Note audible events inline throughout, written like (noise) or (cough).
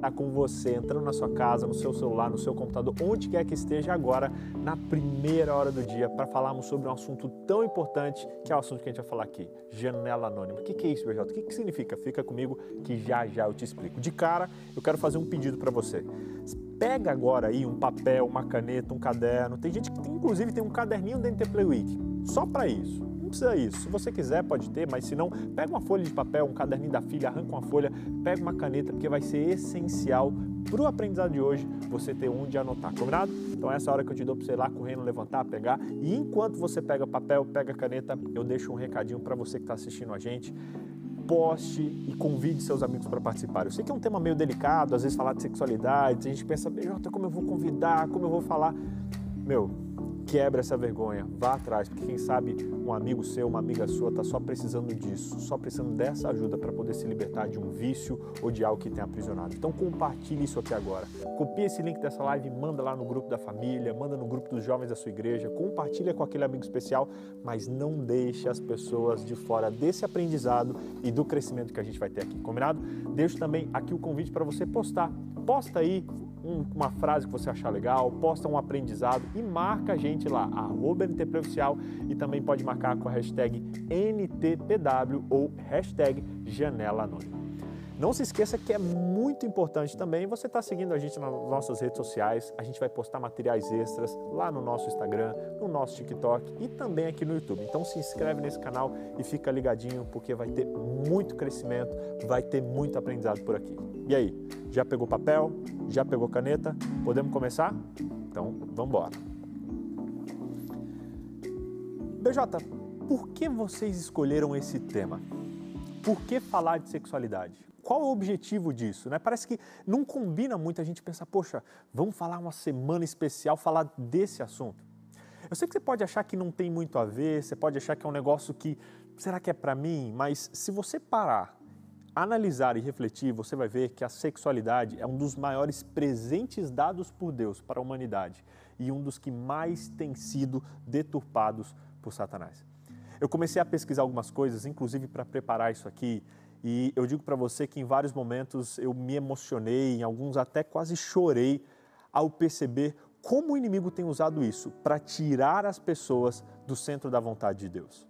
Está com você, entrando na sua casa, no seu celular, no seu computador, onde quer que esteja agora, na primeira hora do dia, para falarmos sobre um assunto tão importante que é o assunto que a gente vai falar aqui: janela anônima. O que, que é isso, BJ? O que, que significa? Fica comigo que já já eu te explico. De cara, eu quero fazer um pedido para você. Pega agora aí um papel, uma caneta, um caderno. Tem gente que tem, inclusive tem um caderninho dentro do Play Week, só para isso precisa isso. Se você quiser, pode ter, mas se não, pega uma folha de papel, um caderninho da filha, arranca uma folha, pega uma caneta, porque vai ser essencial para o aprendizado de hoje você ter onde anotar, combinado? Então essa hora que eu te dou para você ir lá correndo, levantar, pegar. E enquanto você pega papel, pega caneta, eu deixo um recadinho para você que está assistindo a gente poste e convide seus amigos para participar. Eu sei que é um tema meio delicado, às vezes falar de sexualidade, a gente pensa, Jota, como eu vou convidar, como eu vou falar. Meu, quebra essa vergonha, vá atrás, porque quem sabe um amigo seu, uma amiga sua está só precisando disso, só precisando dessa ajuda para poder se libertar de um vício ou de algo que tem aprisionado. Então compartilhe isso aqui agora. Copie esse link dessa live manda lá no grupo da família, manda no grupo dos jovens da sua igreja, compartilha com aquele amigo especial, mas não deixe as pessoas de fora desse aprendizado e do crescimento que a gente vai ter aqui, combinado? Deixo também aqui o convite para você postar. Posta aí um, uma frase que você achar legal, posta um aprendizado e marca a gente lá, arroba NTPoficial e também pode marcar com a hashtag NTPW ou hashtag Janela Anônima. Não se esqueça que é muito importante também você estar tá seguindo a gente nas nossas redes sociais. A gente vai postar materiais extras lá no nosso Instagram, no nosso TikTok e também aqui no YouTube. Então se inscreve nesse canal e fica ligadinho porque vai ter muito crescimento, vai ter muito aprendizado por aqui. E aí, já pegou papel? Já pegou caneta? Podemos começar? Então, vamos embora. BJ, por que vocês escolheram esse tema? Por que falar de sexualidade? Qual é o objetivo disso? Né? Parece que não combina muito a gente pensar, poxa, vamos falar uma semana especial, falar desse assunto. Eu sei que você pode achar que não tem muito a ver, você pode achar que é um negócio que, será que é para mim? Mas se você parar, analisar e refletir, você vai ver que a sexualidade é um dos maiores presentes dados por Deus para a humanidade e um dos que mais tem sido deturpados por Satanás. Eu comecei a pesquisar algumas coisas, inclusive para preparar isso aqui, e eu digo para você que em vários momentos eu me emocionei, em alguns até quase chorei ao perceber como o inimigo tem usado isso para tirar as pessoas do centro da vontade de Deus.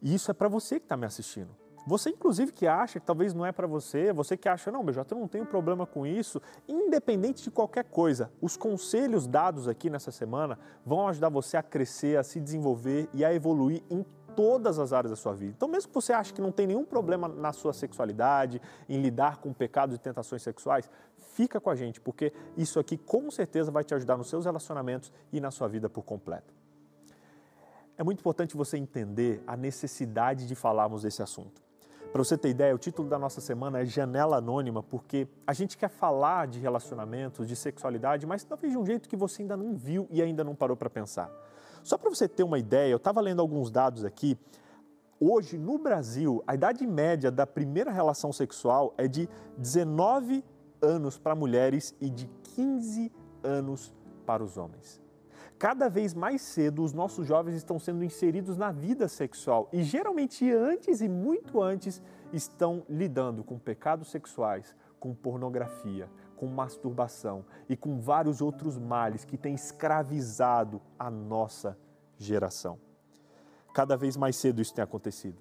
E isso é para você que está me assistindo. Você, inclusive, que acha que talvez não é para você, você que acha, não, BJ, eu não tenho problema com isso, independente de qualquer coisa, os conselhos dados aqui nessa semana vão ajudar você a crescer, a se desenvolver e a evoluir em todas as áreas da sua vida. Então, mesmo que você ache que não tem nenhum problema na sua sexualidade, em lidar com pecados e tentações sexuais, fica com a gente, porque isso aqui com certeza vai te ajudar nos seus relacionamentos e na sua vida por completo. É muito importante você entender a necessidade de falarmos desse assunto. Para você ter ideia, o título da nossa semana é Janela Anônima, porque a gente quer falar de relacionamentos, de sexualidade, mas talvez de um jeito que você ainda não viu e ainda não parou para pensar. Só para você ter uma ideia, eu estava lendo alguns dados aqui. Hoje, no Brasil, a idade média da primeira relação sexual é de 19 anos para mulheres e de 15 anos para os homens. Cada vez mais cedo, os nossos jovens estão sendo inseridos na vida sexual e geralmente antes e muito antes estão lidando com pecados sexuais, com pornografia, com masturbação e com vários outros males que têm escravizado a nossa geração. Cada vez mais cedo isso tem acontecido.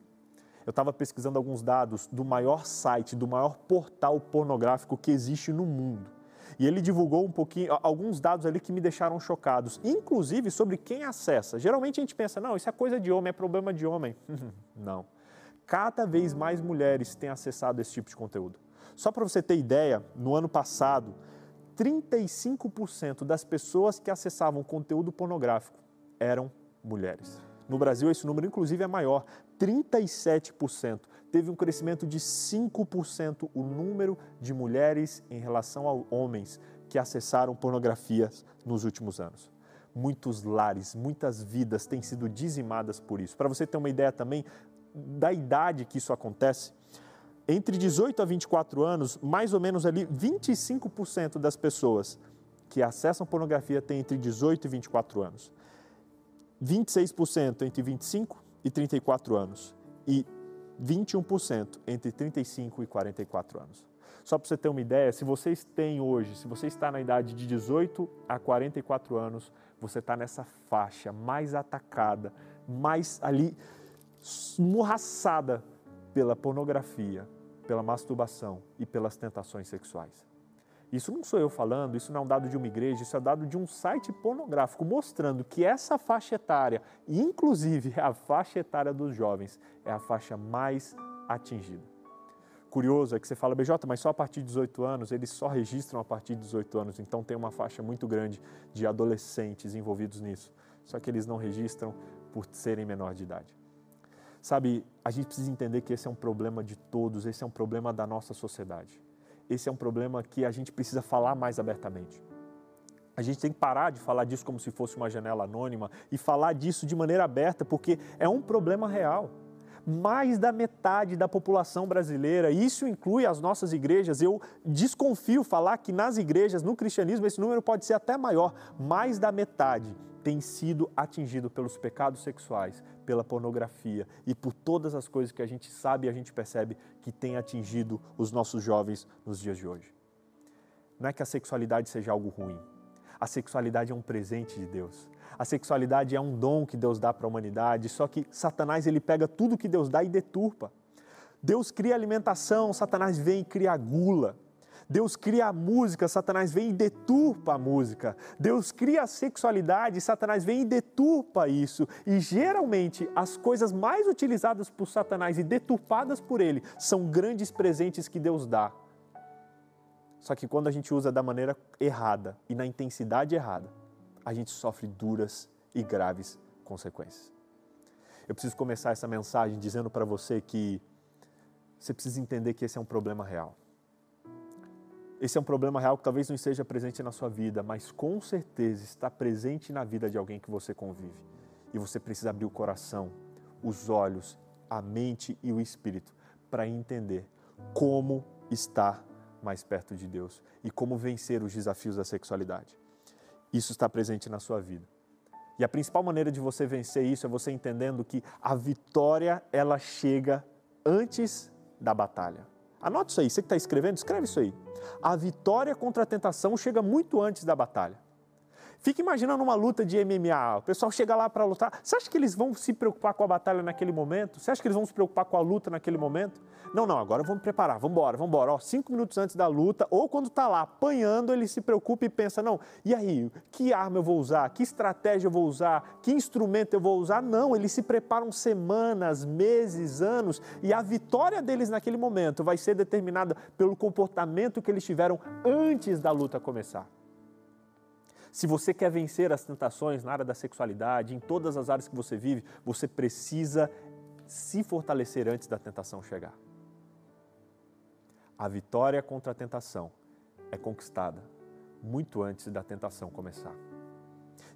Eu estava pesquisando alguns dados do maior site, do maior portal pornográfico que existe no mundo. E ele divulgou um pouquinho, alguns dados ali que me deixaram chocados, inclusive sobre quem acessa. Geralmente a gente pensa, não, isso é coisa de homem, é problema de homem. (laughs) não. Cada vez mais mulheres têm acessado esse tipo de conteúdo. Só para você ter ideia, no ano passado, 35% das pessoas que acessavam conteúdo pornográfico eram mulheres. No Brasil, esse número, inclusive, é maior, 37%. Teve um crescimento de 5% o número de mulheres em relação a homens que acessaram pornografias nos últimos anos. Muitos lares, muitas vidas têm sido dizimadas por isso. Para você ter uma ideia também da idade que isso acontece, entre 18 a 24 anos, mais ou menos ali 25% das pessoas que acessam pornografia têm entre 18 e 24 anos. 26% entre 25 e 34 anos e 21% entre 35 e 44 anos. Só para você ter uma ideia, se vocês têm hoje, se você está na idade de 18 a 44 anos, você está nessa faixa mais atacada, mais ali esmorraçada pela pornografia, pela masturbação e pelas tentações sexuais. Isso não sou eu falando, isso não é um dado de uma igreja, isso é dado de um site pornográfico mostrando que essa faixa etária, inclusive a faixa etária dos jovens, é a faixa mais atingida. Curioso é que você fala, BJ, mas só a partir de 18 anos, eles só registram a partir de 18 anos, então tem uma faixa muito grande de adolescentes envolvidos nisso. Só que eles não registram por serem menor de idade. Sabe, a gente precisa entender que esse é um problema de todos, esse é um problema da nossa sociedade esse é um problema que a gente precisa falar mais abertamente. A gente tem que parar de falar disso como se fosse uma janela anônima e falar disso de maneira aberta, porque é um problema real. Mais da metade da população brasileira, isso inclui as nossas igrejas, eu desconfio falar que nas igrejas, no cristianismo, esse número pode ser até maior. Mais da metade tem sido atingido pelos pecados sexuais, pela pornografia e por todas as coisas que a gente sabe e a gente percebe que tem atingido os nossos jovens nos dias de hoje. Não é que a sexualidade seja algo ruim. A sexualidade é um presente de Deus. A sexualidade é um dom que Deus dá para a humanidade, só que Satanás ele pega tudo que Deus dá e deturpa. Deus cria alimentação, Satanás vem e cria gula. Deus cria a música, Satanás vem e deturpa a música. Deus cria a sexualidade, Satanás vem e deturpa isso. E geralmente as coisas mais utilizadas por Satanás e deturpadas por ele são grandes presentes que Deus dá. Só que quando a gente usa da maneira errada e na intensidade errada, a gente sofre duras e graves consequências. Eu preciso começar essa mensagem dizendo para você que você precisa entender que esse é um problema real. Esse é um problema real que talvez não esteja presente na sua vida, mas com certeza está presente na vida de alguém que você convive. E você precisa abrir o coração, os olhos, a mente e o espírito para entender como estar mais perto de Deus e como vencer os desafios da sexualidade. Isso está presente na sua vida. E a principal maneira de você vencer isso é você entendendo que a vitória ela chega antes da batalha. Anote isso aí, você que está escrevendo, escreve isso aí. A vitória contra a tentação chega muito antes da batalha. Fica imaginando uma luta de MMA, o pessoal chega lá para lutar. Você acha que eles vão se preocupar com a batalha naquele momento? Você acha que eles vão se preocupar com a luta naquele momento? Não, não, agora vamos preparar, vamos embora, vamos embora. Ó, cinco minutos antes da luta, ou quando está lá apanhando, ele se preocupa e pensa, não, e aí, que arma eu vou usar? Que estratégia eu vou usar? Que instrumento eu vou usar? Não, eles se preparam semanas, meses, anos, e a vitória deles naquele momento vai ser determinada pelo comportamento que eles tiveram antes da luta começar. Se você quer vencer as tentações na área da sexualidade, em todas as áreas que você vive, você precisa se fortalecer antes da tentação chegar. A vitória contra a tentação é conquistada muito antes da tentação começar.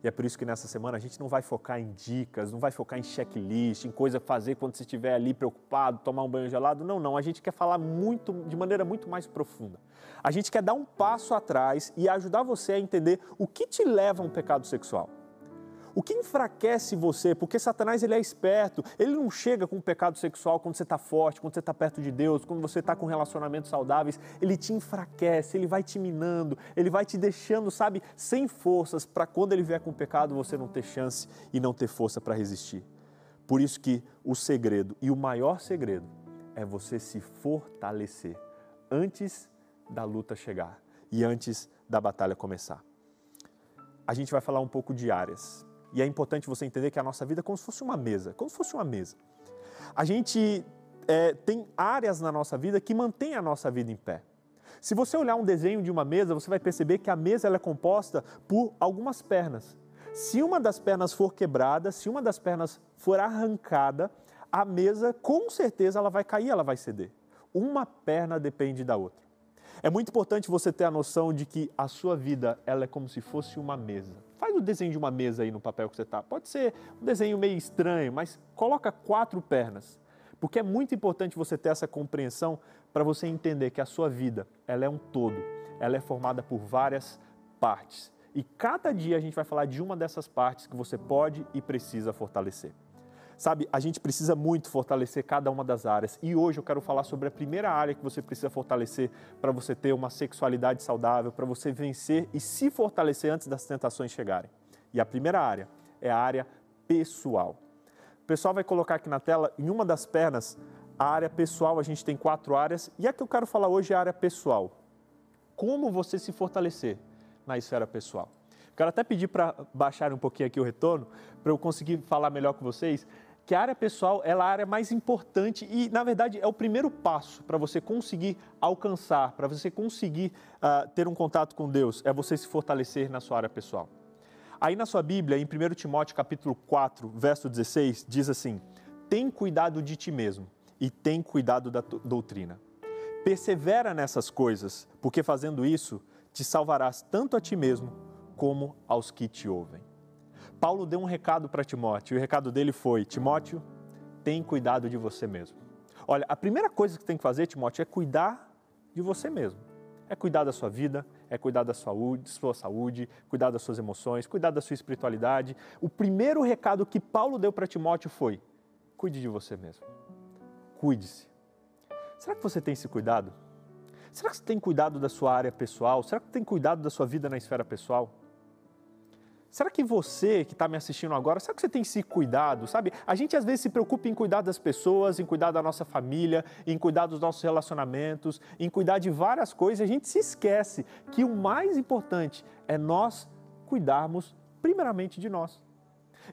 E é por isso que nessa semana a gente não vai focar em dicas, não vai focar em checklist, em coisa a fazer quando você estiver ali preocupado, tomar um banho gelado. Não, não. A gente quer falar muito, de maneira muito mais profunda. A gente quer dar um passo atrás e ajudar você a entender o que te leva a um pecado sexual. O que enfraquece você? Porque Satanás ele é esperto, ele não chega com o pecado sexual quando você está forte, quando você está perto de Deus, quando você está com relacionamentos saudáveis, ele te enfraquece, ele vai te minando, ele vai te deixando, sabe, sem forças para quando ele vier com o pecado você não ter chance e não ter força para resistir. Por isso que o segredo, e o maior segredo, é você se fortalecer antes da luta chegar e antes da batalha começar. A gente vai falar um pouco de áreas e é importante você entender que a nossa vida é como se fosse uma mesa, como se fosse uma mesa. A gente é, tem áreas na nossa vida que mantêm a nossa vida em pé. Se você olhar um desenho de uma mesa, você vai perceber que a mesa ela é composta por algumas pernas. Se uma das pernas for quebrada, se uma das pernas for arrancada, a mesa com certeza ela vai cair, ela vai ceder. Uma perna depende da outra. É muito importante você ter a noção de que a sua vida ela é como se fosse uma mesa. Faz o desenho de uma mesa aí no papel que você está. Pode ser um desenho meio estranho, mas coloca quatro pernas. Porque é muito importante você ter essa compreensão para você entender que a sua vida ela é um todo. Ela é formada por várias partes. E cada dia a gente vai falar de uma dessas partes que você pode e precisa fortalecer. Sabe, a gente precisa muito fortalecer cada uma das áreas. E hoje eu quero falar sobre a primeira área que você precisa fortalecer para você ter uma sexualidade saudável, para você vencer e se fortalecer antes das tentações chegarem. E a primeira área é a área pessoal. O pessoal vai colocar aqui na tela, em uma das pernas, a área pessoal, a gente tem quatro áreas, e a que eu quero falar hoje é a área pessoal. Como você se fortalecer na esfera pessoal. Quero até pedir para baixar um pouquinho aqui o retorno, para eu conseguir falar melhor com vocês que a área pessoal é a área mais importante e, na verdade, é o primeiro passo para você conseguir alcançar, para você conseguir uh, ter um contato com Deus, é você se fortalecer na sua área pessoal. Aí na sua Bíblia, em 1 Timóteo capítulo 4, verso 16, diz assim: Tem cuidado de ti mesmo e tem cuidado da doutrina. Persevera nessas coisas, porque fazendo isso, te salvarás tanto a ti mesmo como aos que te ouvem. Paulo deu um recado para Timóteo, e o recado dele foi: Timóteo, tem cuidado de você mesmo. Olha, a primeira coisa que tem que fazer, Timóteo, é cuidar de você mesmo. É cuidar da sua vida, é cuidar da saúde, sua saúde, cuidar das suas emoções, cuidar da sua espiritualidade. O primeiro recado que Paulo deu para Timóteo foi: cuide de você mesmo. Cuide-se. Será que você tem se cuidado? Será que você tem cuidado da sua área pessoal? Será que tem cuidado da sua vida na esfera pessoal? Será que você que está me assistindo agora, será que você tem se cuidado? Sabe, a gente às vezes se preocupa em cuidar das pessoas, em cuidar da nossa família, em cuidar dos nossos relacionamentos, em cuidar de várias coisas. A gente se esquece que o mais importante é nós cuidarmos primeiramente de nós.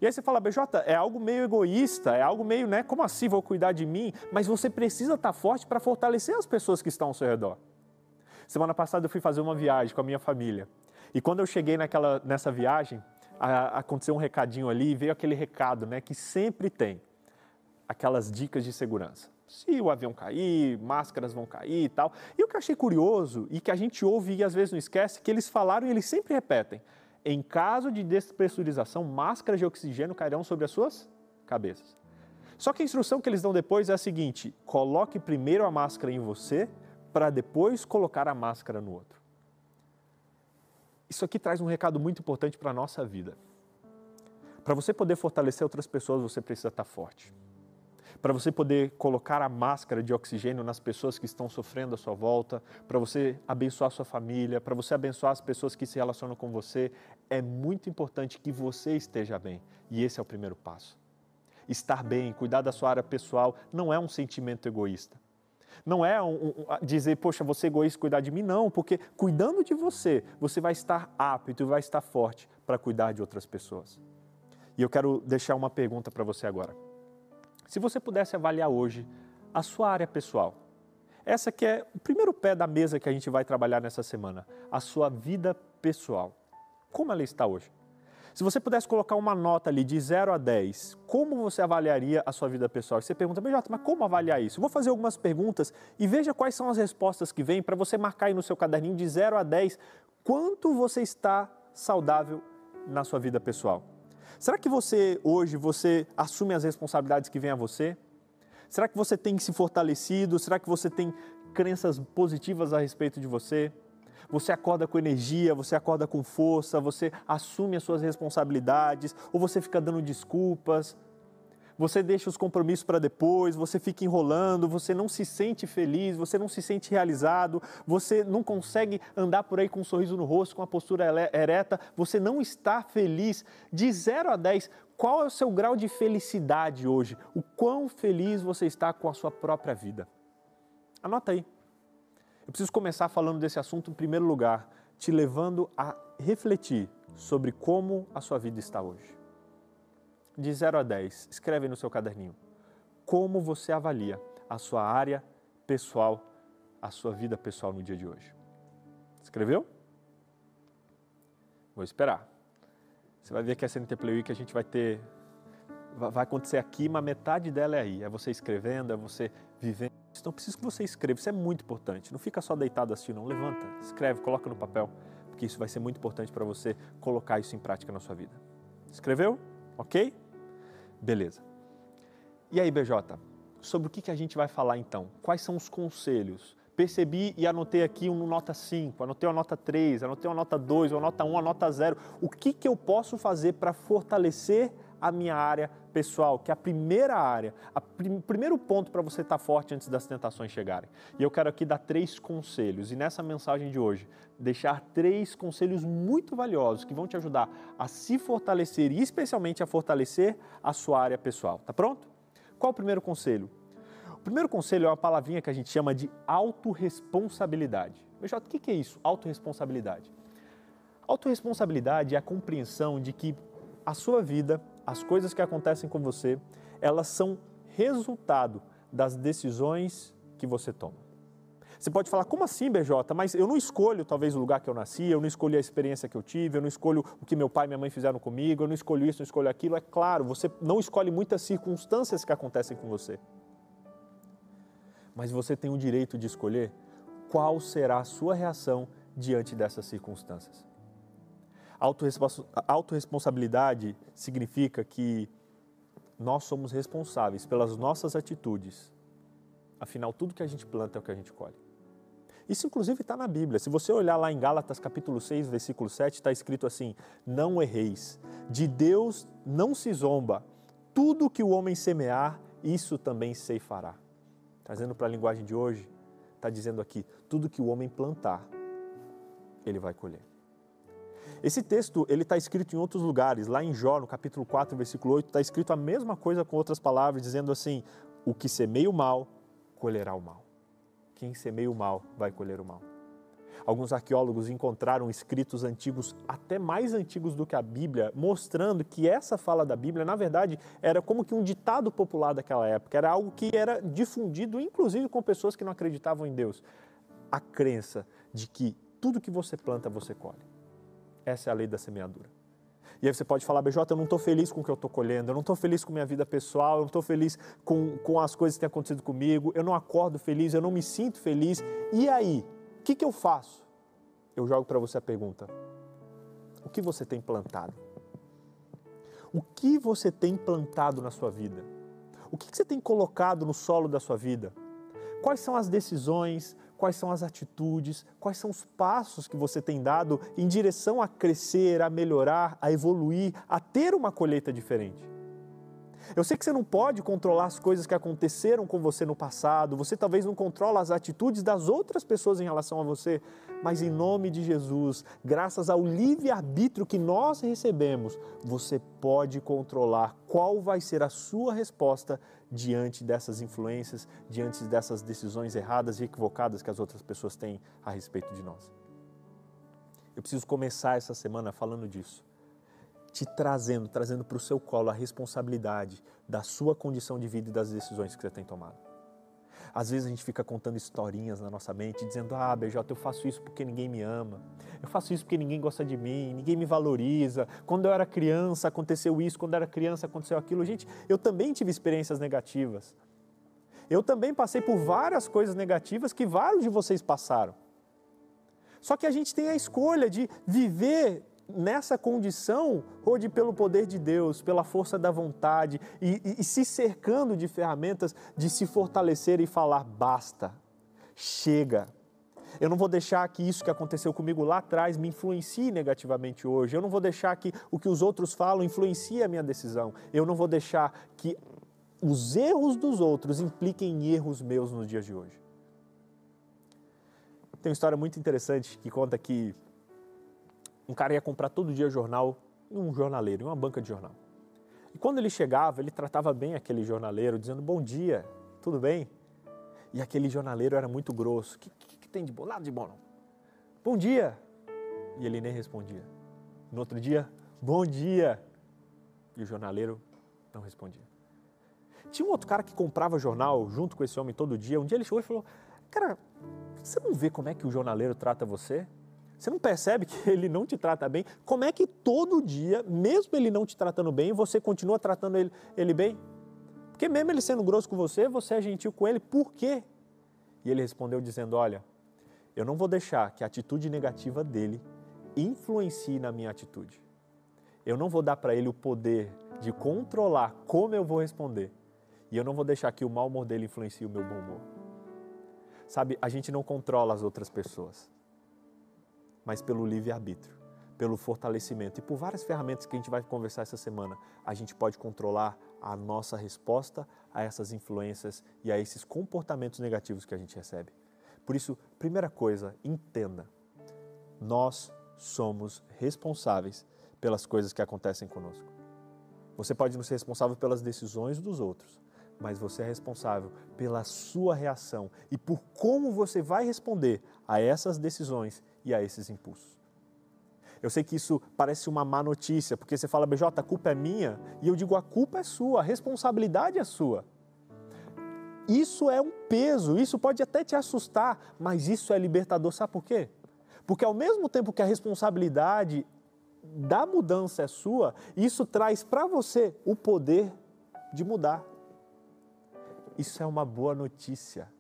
E aí você fala, BJ, é algo meio egoísta, é algo meio, né? Como assim vou cuidar de mim? Mas você precisa estar tá forte para fortalecer as pessoas que estão ao seu redor. Semana passada eu fui fazer uma viagem com a minha família. E quando eu cheguei naquela, nessa viagem, a, aconteceu um recadinho ali e veio aquele recado né, que sempre tem, aquelas dicas de segurança. Se o avião cair, máscaras vão cair e tal. E o que eu achei curioso e que a gente ouve e às vezes não esquece, que eles falaram e eles sempre repetem. Em caso de despressurização, máscaras de oxigênio cairão sobre as suas cabeças. Só que a instrução que eles dão depois é a seguinte: coloque primeiro a máscara em você, para depois colocar a máscara no outro. Isso aqui traz um recado muito importante para a nossa vida. Para você poder fortalecer outras pessoas, você precisa estar forte. Para você poder colocar a máscara de oxigênio nas pessoas que estão sofrendo à sua volta, para você abençoar sua família, para você abençoar as pessoas que se relacionam com você, é muito importante que você esteja bem. E esse é o primeiro passo. Estar bem, cuidar da sua área pessoal, não é um sentimento egoísta. Não é um, um, dizer, poxa, você é egoísta, cuidar de mim, não, porque cuidando de você, você vai estar apto e vai estar forte para cuidar de outras pessoas. E eu quero deixar uma pergunta para você agora. Se você pudesse avaliar hoje a sua área pessoal, essa que é o primeiro pé da mesa que a gente vai trabalhar nessa semana, a sua vida pessoal. Como ela está hoje? Se você pudesse colocar uma nota ali de 0 a 10, como você avaliaria a sua vida pessoal? Você pergunta, BJ, mas como avaliar isso? Eu vou fazer algumas perguntas e veja quais são as respostas que vêm para você marcar aí no seu caderninho de 0 a 10 quanto você está saudável na sua vida pessoal. Será que você hoje você assume as responsabilidades que vêm a você? Será que você tem se fortalecido? Será que você tem crenças positivas a respeito de você? Você acorda com energia, você acorda com força, você assume as suas responsabilidades, ou você fica dando desculpas, você deixa os compromissos para depois, você fica enrolando, você não se sente feliz, você não se sente realizado, você não consegue andar por aí com um sorriso no rosto, com a postura ereta, você não está feliz. De 0 a 10, qual é o seu grau de felicidade hoje? O quão feliz você está com a sua própria vida? Anota aí. Eu preciso começar falando desse assunto em primeiro lugar, te levando a refletir sobre como a sua vida está hoje. De 0 a 10, escreve no seu caderninho. Como você avalia a sua área pessoal, a sua vida pessoal no dia de hoje? Escreveu? Vou esperar. Você vai ver que a CNT Week a gente vai ter. Vai acontecer aqui, mas metade dela é aí. É você escrevendo, é você vivendo. Então, preciso que você escreva, isso é muito importante. Não fica só deitado assim, não. Levanta, escreve, coloca no papel, porque isso vai ser muito importante para você colocar isso em prática na sua vida. Escreveu? Ok? Beleza. E aí, BJ, sobre o que, que a gente vai falar então? Quais são os conselhos? Percebi e anotei aqui uma nota 5, anotei uma nota 3, anotei uma nota 2, uma nota 1, uma nota 0. O que, que eu posso fazer para fortalecer a minha área pessoal, que é a primeira área, o prim primeiro ponto para você estar tá forte antes das tentações chegarem. E eu quero aqui dar três conselhos, e nessa mensagem de hoje, deixar três conselhos muito valiosos que vão te ajudar a se fortalecer e especialmente a fortalecer a sua área pessoal. Tá pronto? Qual o primeiro conselho? O primeiro conselho é uma palavrinha que a gente chama de autorresponsabilidade. Veja, o que é isso? Autorresponsabilidade. Autoresponsabilidade é a compreensão de que a sua vida, as coisas que acontecem com você, elas são resultado das decisões que você toma. Você pode falar, como assim, BJ? Mas eu não escolho talvez o lugar que eu nasci, eu não escolhi a experiência que eu tive, eu não escolho o que meu pai e minha mãe fizeram comigo, eu não escolho isso, não escolho aquilo. É claro, você não escolhe muitas circunstâncias que acontecem com você. Mas você tem o direito de escolher qual será a sua reação diante dessas circunstâncias. Autoresponsabilidade significa que nós somos responsáveis pelas nossas atitudes. Afinal, tudo que a gente planta é o que a gente colhe. Isso, inclusive, está na Bíblia. Se você olhar lá em Gálatas, capítulo 6, versículo 7, está escrito assim: Não erreis. De Deus não se zomba. Tudo que o homem semear, isso também ceifará. Trazendo para a linguagem de hoje, está dizendo aqui: tudo que o homem plantar, ele vai colher. Esse texto ele está escrito em outros lugares. Lá em Jó, no capítulo 4, versículo 8, está escrito a mesma coisa com outras palavras, dizendo assim: O que semeia o mal, colherá o mal. Quem semeia o mal, vai colher o mal. Alguns arqueólogos encontraram escritos antigos, até mais antigos do que a Bíblia, mostrando que essa fala da Bíblia, na verdade, era como que um ditado popular daquela época, era algo que era difundido, inclusive com pessoas que não acreditavam em Deus. A crença de que tudo que você planta, você colhe. Essa é a lei da semeadura. E aí você pode falar, BJ, eu não estou feliz com o que eu estou colhendo, eu não estou feliz com minha vida pessoal, eu não estou feliz com, com as coisas que têm acontecido comigo, eu não acordo feliz, eu não me sinto feliz. E aí? O que, que eu faço? Eu jogo para você a pergunta: o que você tem plantado? O que você tem plantado na sua vida? O que, que você tem colocado no solo da sua vida? Quais são as decisões, quais são as atitudes, quais são os passos que você tem dado em direção a crescer, a melhorar, a evoluir, a ter uma colheita diferente. Eu sei que você não pode controlar as coisas que aconteceram com você no passado, você talvez não controla as atitudes das outras pessoas em relação a você, mas em nome de Jesus, graças ao livre-arbítrio que nós recebemos, você pode controlar qual vai ser a sua resposta diante dessas influências, diante dessas decisões erradas e equivocadas que as outras pessoas têm a respeito de nós. Eu preciso começar essa semana falando disso te trazendo, trazendo para o seu colo a responsabilidade da sua condição de vida e das decisões que você tem tomado. Às vezes a gente fica contando historinhas na nossa mente, dizendo: Ah, BJ, eu faço isso porque ninguém me ama. Eu faço isso porque ninguém gosta de mim, ninguém me valoriza. Quando eu era criança aconteceu isso, quando eu era criança aconteceu aquilo. Gente, eu também tive experiências negativas. Eu também passei por várias coisas negativas que vários de vocês passaram. Só que a gente tem a escolha de viver nessa condição, onde pelo poder de Deus, pela força da vontade e, e, e se cercando de ferramentas de se fortalecer e falar: basta, chega. Eu não vou deixar que isso que aconteceu comigo lá atrás me influencie negativamente hoje. Eu não vou deixar que o que os outros falam influencie a minha decisão. Eu não vou deixar que os erros dos outros impliquem em erros meus nos dias de hoje. Tem uma história muito interessante que conta que um cara ia comprar todo dia jornal em um jornaleiro, em uma banca de jornal. E quando ele chegava, ele tratava bem aquele jornaleiro, dizendo: Bom dia, tudo bem? E aquele jornaleiro era muito grosso: O que, que, que, tem de bom? Nada de bom, não. Bom dia! E ele nem respondia. No outro dia, Bom dia! E o jornaleiro não respondia. Tinha um outro cara que comprava jornal junto com esse homem todo dia. Um dia ele chegou e falou: Cara, você não vê como é que o jornaleiro trata você? Você não percebe que (laughs) ele não te trata bem? Como é que todo dia, mesmo ele não te tratando bem, você continua tratando ele, ele bem? Porque mesmo ele sendo grosso com você, você é gentil com ele, por quê? E ele respondeu dizendo: Olha, eu não vou deixar que a atitude negativa dele influencie na minha atitude. Eu não vou dar para ele o poder de controlar como eu vou responder. E eu não vou deixar que o mau humor dele influencie o meu bom humor. Sabe, a gente não controla as outras pessoas mas pelo livre-arbítrio, pelo fortalecimento e por várias ferramentas que a gente vai conversar essa semana, a gente pode controlar a nossa resposta a essas influências e a esses comportamentos negativos que a gente recebe. Por isso, primeira coisa, entenda: nós somos responsáveis pelas coisas que acontecem conosco. Você pode não ser responsável pelas decisões dos outros, mas você é responsável pela sua reação e por como você vai responder a essas decisões e a esses impulsos. Eu sei que isso parece uma má notícia, porque você fala, BJ, a culpa é minha, e eu digo, a culpa é sua, a responsabilidade é sua. Isso é um peso, isso pode até te assustar, mas isso é libertador, sabe por quê? Porque ao mesmo tempo que a responsabilidade da mudança é sua, isso traz para você o poder de mudar. Isso é uma boa notícia.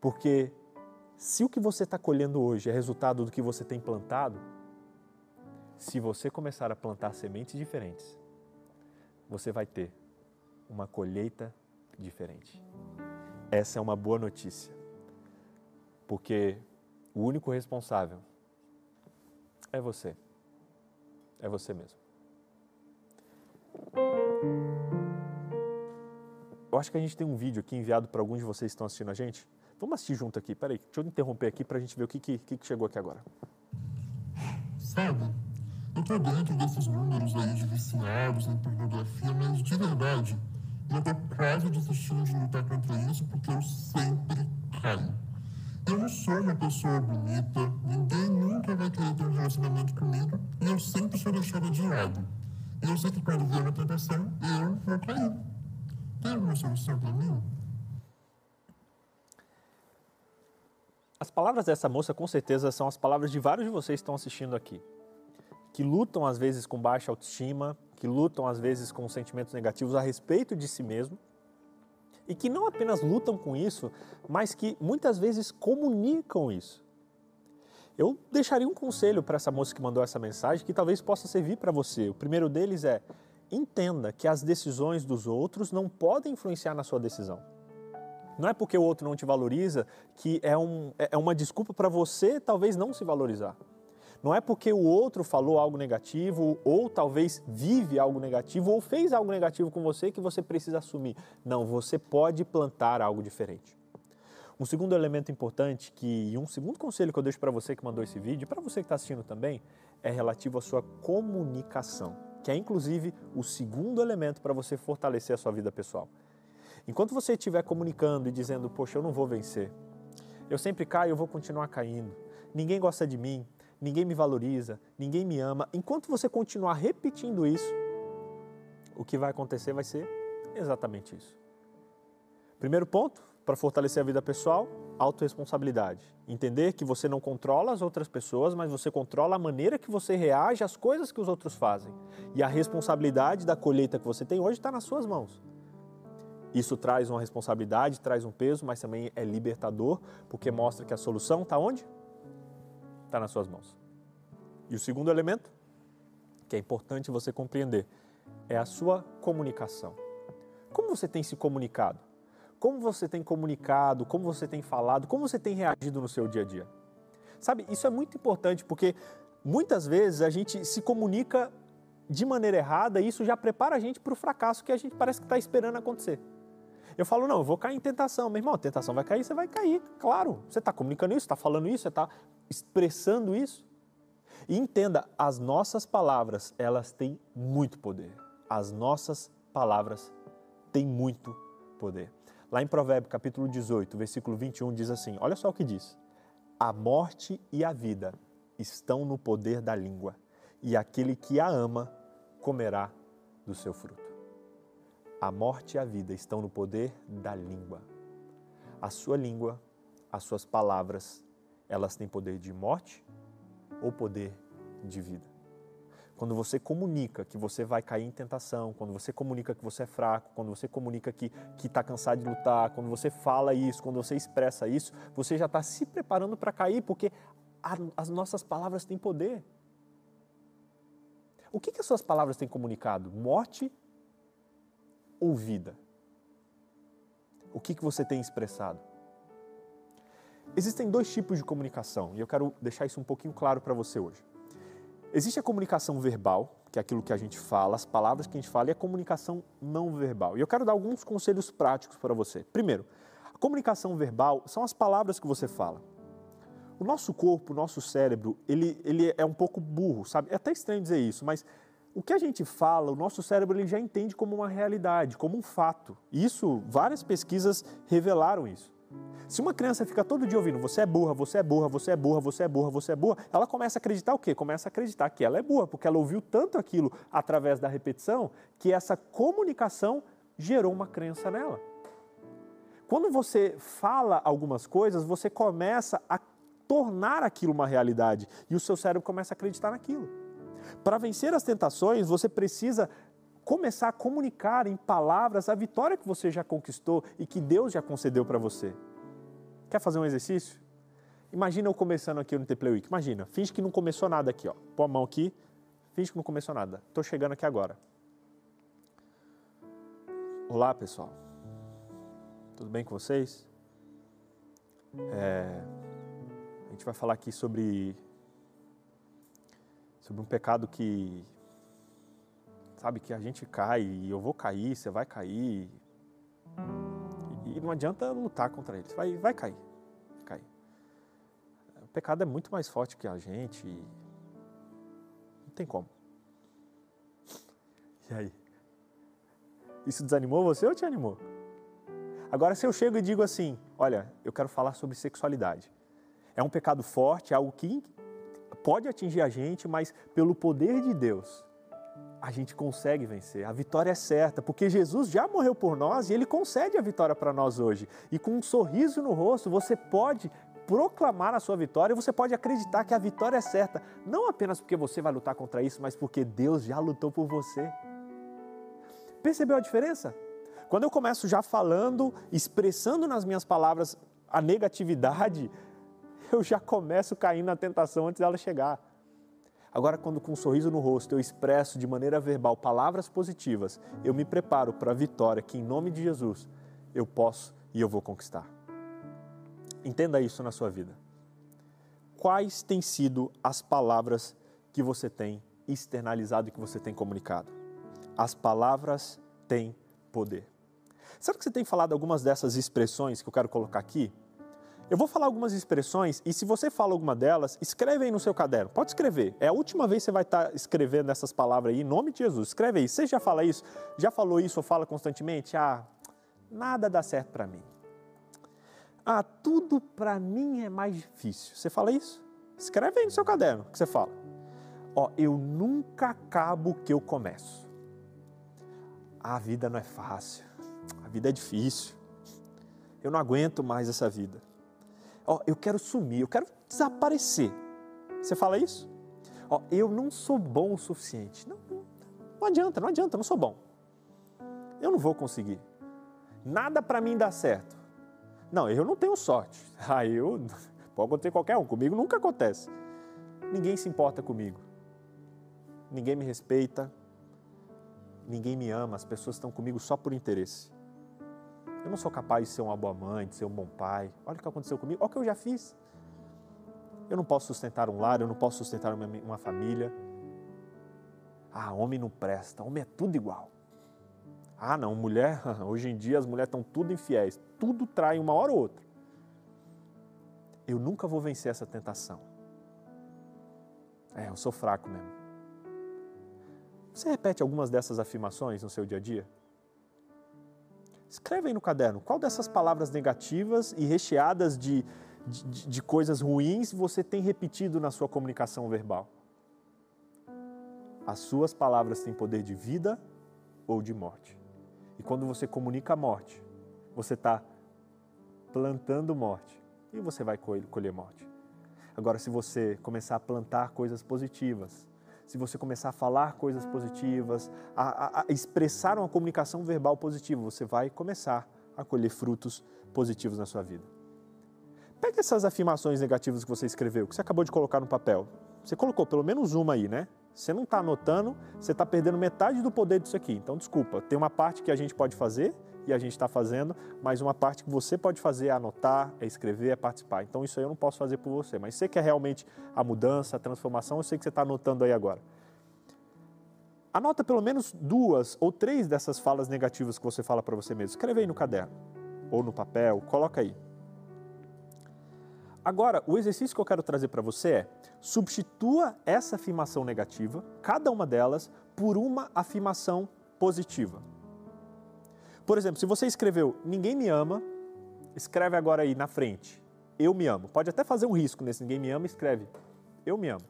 Porque se o que você está colhendo hoje é resultado do que você tem plantado, se você começar a plantar sementes diferentes, você vai ter uma colheita diferente. Essa é uma boa notícia. Porque o único responsável é você. É você mesmo. Eu acho que a gente tem um vídeo aqui enviado para alguns de vocês que estão assistindo a gente. Vamos assistir junto aqui. Peraí, deixa eu interromper aqui para a gente ver o que, que, que chegou aqui agora. Sabe, eu tô dentro desses números aí viciados em pornografia, mas de verdade, eu tô quase desistindo de lutar contra isso porque eu sempre caio. Eu não sou uma pessoa bonita, ninguém nunca vai querer ter um relacionamento comigo e eu sempre sou deixada de lado. Eu sei que quando vier uma tentação, eu vou cair. Tem alguma solução para mim? As palavras dessa moça, com certeza, são as palavras de vários de vocês que estão assistindo aqui. Que lutam, às vezes, com baixa autoestima, que lutam, às vezes, com sentimentos negativos a respeito de si mesmo. E que não apenas lutam com isso, mas que muitas vezes comunicam isso. Eu deixaria um conselho para essa moça que mandou essa mensagem que talvez possa servir para você. O primeiro deles é: entenda que as decisões dos outros não podem influenciar na sua decisão. Não é porque o outro não te valoriza que é, um, é, é uma desculpa para você talvez não se valorizar. Não é porque o outro falou algo negativo, ou talvez vive algo negativo, ou fez algo negativo com você que você precisa assumir. Não, você pode plantar algo diferente. Um segundo elemento importante que, e um segundo conselho que eu deixo para você que mandou esse vídeo, para você que está assistindo também, é relativo à sua comunicação, que é inclusive o segundo elemento para você fortalecer a sua vida pessoal. Enquanto você estiver comunicando e dizendo, poxa, eu não vou vencer, eu sempre caio, eu vou continuar caindo, ninguém gosta de mim, ninguém me valoriza, ninguém me ama, enquanto você continuar repetindo isso, o que vai acontecer vai ser exatamente isso. Primeiro ponto, para fortalecer a vida pessoal, autorresponsabilidade. Entender que você não controla as outras pessoas, mas você controla a maneira que você reage às coisas que os outros fazem. E a responsabilidade da colheita que você tem hoje está nas suas mãos. Isso traz uma responsabilidade, traz um peso, mas também é libertador, porque mostra que a solução está onde? Está nas suas mãos. E o segundo elemento, que é importante você compreender, é a sua comunicação. Como você tem se comunicado? Como você tem comunicado? Como você tem falado? Como você tem reagido no seu dia a dia? Sabe, isso é muito importante porque muitas vezes a gente se comunica de maneira errada e isso já prepara a gente para o fracasso que a gente parece que está esperando acontecer. Eu falo, não, eu vou cair em tentação. Meu irmão, a tentação vai cair, você vai cair, claro. Você está comunicando isso, está falando isso, você está expressando isso. E entenda, as nossas palavras, elas têm muito poder. As nossas palavras têm muito poder. Lá em Provérbio, capítulo 18, versículo 21, diz assim: olha só o que diz. A morte e a vida estão no poder da língua, e aquele que a ama comerá do seu fruto. A morte e a vida estão no poder da língua. A sua língua, as suas palavras, elas têm poder de morte ou poder de vida. Quando você comunica que você vai cair em tentação, quando você comunica que você é fraco, quando você comunica que está cansado de lutar, quando você fala isso, quando você expressa isso, você já está se preparando para cair, porque a, as nossas palavras têm poder. O que, que as suas palavras têm comunicado? Morte ou vida? O que, que você tem expressado? Existem dois tipos de comunicação e eu quero deixar isso um pouquinho claro para você hoje. Existe a comunicação verbal, que é aquilo que a gente fala, as palavras que a gente fala, e a comunicação não verbal. E eu quero dar alguns conselhos práticos para você. Primeiro, a comunicação verbal são as palavras que você fala. O nosso corpo, o nosso cérebro, ele, ele é um pouco burro, sabe? É até estranho dizer isso, mas o que a gente fala, o nosso cérebro ele já entende como uma realidade, como um fato. Isso, várias pesquisas revelaram isso. Se uma criança fica todo dia ouvindo você é burra, você é burra, você é burra, você é burra, você é burra, ela começa a acreditar o quê? Começa a acreditar que ela é burra, porque ela ouviu tanto aquilo através da repetição que essa comunicação gerou uma crença nela. Quando você fala algumas coisas, você começa a tornar aquilo uma realidade e o seu cérebro começa a acreditar naquilo. Para vencer as tentações, você precisa começar a comunicar em palavras a vitória que você já conquistou e que Deus já concedeu para você. Quer fazer um exercício? Imagina eu começando aqui no Teplay Week. Imagina, finge que não começou nada aqui, ó. Põe a mão aqui, finge que não começou nada. Estou chegando aqui agora. Olá, pessoal. Tudo bem com vocês? É, a gente vai falar aqui sobre sobre um pecado que sabe, que a gente cai e eu vou cair, você vai cair. E não adianta lutar contra ele, vai, vai cair, vai cair. O pecado é muito mais forte que a gente. Não tem como. E aí? Isso desanimou você ou te animou? Agora, se eu chego e digo assim: olha, eu quero falar sobre sexualidade. É um pecado forte, é algo que pode atingir a gente, mas pelo poder de Deus, a gente consegue vencer. A vitória é certa, porque Jesus já morreu por nós e ele concede a vitória para nós hoje. E com um sorriso no rosto, você pode proclamar a sua vitória você pode acreditar que a vitória é certa, não apenas porque você vai lutar contra isso, mas porque Deus já lutou por você. Percebeu a diferença? Quando eu começo já falando, expressando nas minhas palavras a negatividade, (laughs) eu já começo caindo na tentação antes dela chegar. Agora, quando com um sorriso no rosto eu expresso de maneira verbal palavras positivas, eu me preparo para a vitória que, em nome de Jesus, eu posso e eu vou conquistar. Entenda isso na sua vida. Quais têm sido as palavras que você tem externalizado e que você tem comunicado? As palavras têm poder. Será que você tem falado algumas dessas expressões que eu quero colocar aqui? Eu vou falar algumas expressões e se você fala alguma delas, escreve aí no seu caderno. Pode escrever. É a última vez que você vai estar escrevendo essas palavras aí, em nome de Jesus. Escreve aí. Você já fala isso? Já falou isso ou fala constantemente? Ah, nada dá certo para mim. Ah, tudo para mim é mais difícil. Você fala isso? Escreve aí no seu caderno o que você fala. Ó, eu nunca acabo o que eu começo. A vida não é fácil. A vida é difícil. Eu não aguento mais essa vida ó, eu quero sumir, eu quero desaparecer. Você fala isso? Ó, eu não sou bom o suficiente. Não, não, não adianta, não adianta, eu não sou bom. Eu não vou conseguir. Nada para mim dá certo. Não, eu não tenho sorte. (laughs) Ah, eu (laughs) pode acontecer qualquer um, comigo nunca acontece. Ninguém se importa comigo. Ninguém me respeita. Ninguém me ama, as pessoas estão comigo só por interesse. Eu não sou capaz de ser uma boa mãe, de ser um bom pai. Olha o que aconteceu comigo, olha o que eu já fiz. Eu não posso sustentar um lar, eu não posso sustentar uma, uma família. Ah, homem não presta, homem é tudo igual. Ah, não, mulher, (laughs) hoje em dia as mulheres estão tudo infiéis, tudo trai uma hora ou outra. Eu nunca vou vencer essa tentação. É, eu sou fraco mesmo. Você repete algumas dessas afirmações no seu dia a dia? Escreve aí no caderno qual dessas palavras negativas e recheadas de, de, de coisas ruins você tem repetido na sua comunicação verbal. As suas palavras têm poder de vida ou de morte. E quando você comunica a morte, você está plantando morte e você vai colher morte. Agora, se você começar a plantar coisas positivas, se você começar a falar coisas positivas, a, a, a expressar uma comunicação verbal positiva, você vai começar a colher frutos positivos na sua vida. Pegue essas afirmações negativas que você escreveu, que você acabou de colocar no papel. Você colocou pelo menos uma aí, né? Você não está anotando, você está perdendo metade do poder disso aqui. Então, desculpa, tem uma parte que a gente pode fazer e a gente está fazendo, mas uma parte que você pode fazer é anotar, é escrever, é participar. Então isso aí eu não posso fazer por você, mas você quer realmente a mudança, a transformação, eu sei que você está anotando aí agora. Anota pelo menos duas ou três dessas falas negativas que você fala para você mesmo. Escreve aí no caderno ou no papel, coloca aí. Agora, o exercício que eu quero trazer para você é: substitua essa afirmação negativa, cada uma delas, por uma afirmação positiva. Por exemplo, se você escreveu ninguém me ama, escreve agora aí na frente, eu me amo. Pode até fazer um risco nesse ninguém me ama, escreve eu me amo.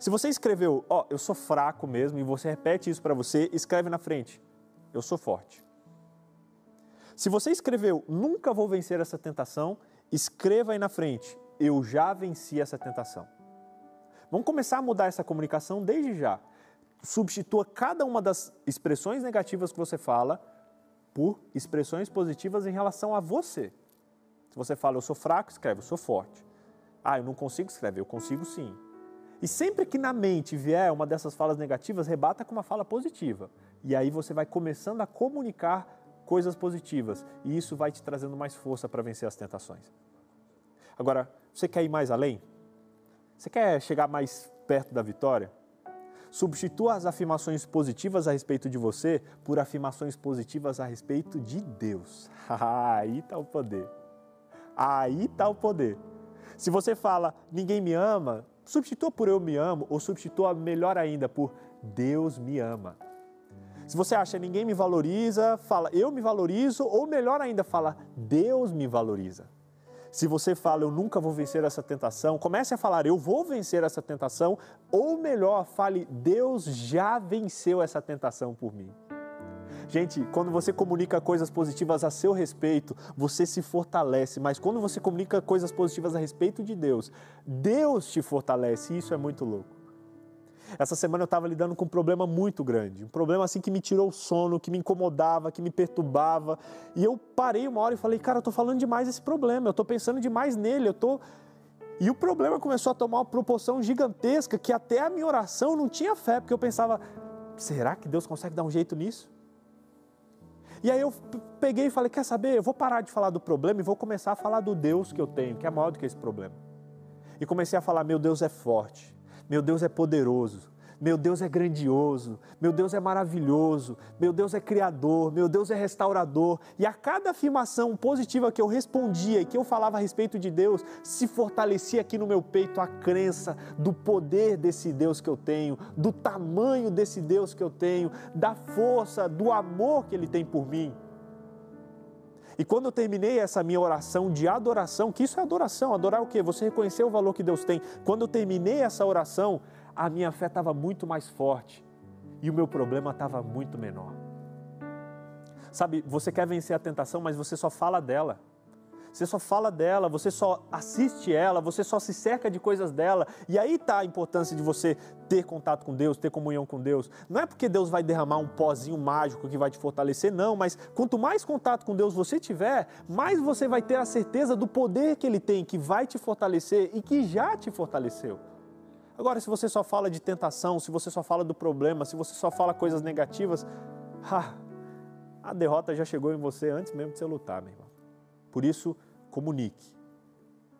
Se você escreveu, ó, oh, eu sou fraco mesmo, e você repete isso para você, escreve na frente, eu sou forte. Se você escreveu, nunca vou vencer essa tentação, escreva aí na frente, eu já venci essa tentação. Vamos começar a mudar essa comunicação desde já. Substitua cada uma das expressões negativas que você fala por expressões positivas em relação a você. Se você fala, eu sou fraco, escreve, eu sou forte. Ah, eu não consigo, escreve, eu consigo sim. E sempre que na mente vier uma dessas falas negativas, rebata com uma fala positiva. E aí você vai começando a comunicar coisas positivas. E isso vai te trazendo mais força para vencer as tentações. Agora, você quer ir mais além? Você quer chegar mais perto da vitória? Substitua as afirmações positivas a respeito de você por afirmações positivas a respeito de Deus. (laughs) Aí está o poder. Aí está o poder. Se você fala, ninguém me ama, substitua por eu me amo, ou substitua melhor ainda por Deus me ama. Se você acha ninguém me valoriza, fala eu me valorizo, ou melhor ainda, fala Deus me valoriza. Se você fala eu nunca vou vencer essa tentação, comece a falar eu vou vencer essa tentação, ou melhor, fale Deus já venceu essa tentação por mim. Gente, quando você comunica coisas positivas a seu respeito, você se fortalece, mas quando você comunica coisas positivas a respeito de Deus, Deus te fortalece, e isso é muito louco. Essa semana eu estava lidando com um problema muito grande, um problema assim que me tirou o sono, que me incomodava, que me perturbava. E eu parei uma hora e falei, cara, eu estou falando demais desse problema, eu estou pensando demais nele, eu estou. E o problema começou a tomar uma proporção gigantesca que até a minha oração não tinha fé, porque eu pensava, será que Deus consegue dar um jeito nisso? E aí eu peguei e falei: quer saber? Eu vou parar de falar do problema e vou começar a falar do Deus que eu tenho, que é maior do que esse problema. E comecei a falar: meu Deus é forte, meu Deus é poderoso, meu Deus é grandioso, meu Deus é maravilhoso, meu Deus é criador, meu Deus é restaurador. E a cada afirmação positiva que eu respondia e que eu falava a respeito de Deus, se fortalecia aqui no meu peito a crença do poder desse Deus que eu tenho, do tamanho desse Deus que eu tenho, da força, do amor que Ele tem por mim. E quando eu terminei essa minha oração de adoração, que isso é adoração, adorar o quê? Você reconhecer o valor que Deus tem. Quando eu terminei essa oração, a minha fé estava muito mais forte e o meu problema estava muito menor. Sabe, você quer vencer a tentação, mas você só fala dela. Você só fala dela, você só assiste ela, você só se cerca de coisas dela. E aí está a importância de você ter contato com Deus, ter comunhão com Deus. Não é porque Deus vai derramar um pozinho mágico que vai te fortalecer, não, mas quanto mais contato com Deus você tiver, mais você vai ter a certeza do poder que Ele tem, que vai te fortalecer e que já te fortaleceu. Agora, se você só fala de tentação, se você só fala do problema, se você só fala coisas negativas, a derrota já chegou em você antes mesmo de você lutar, meu irmão. Por isso, comunique.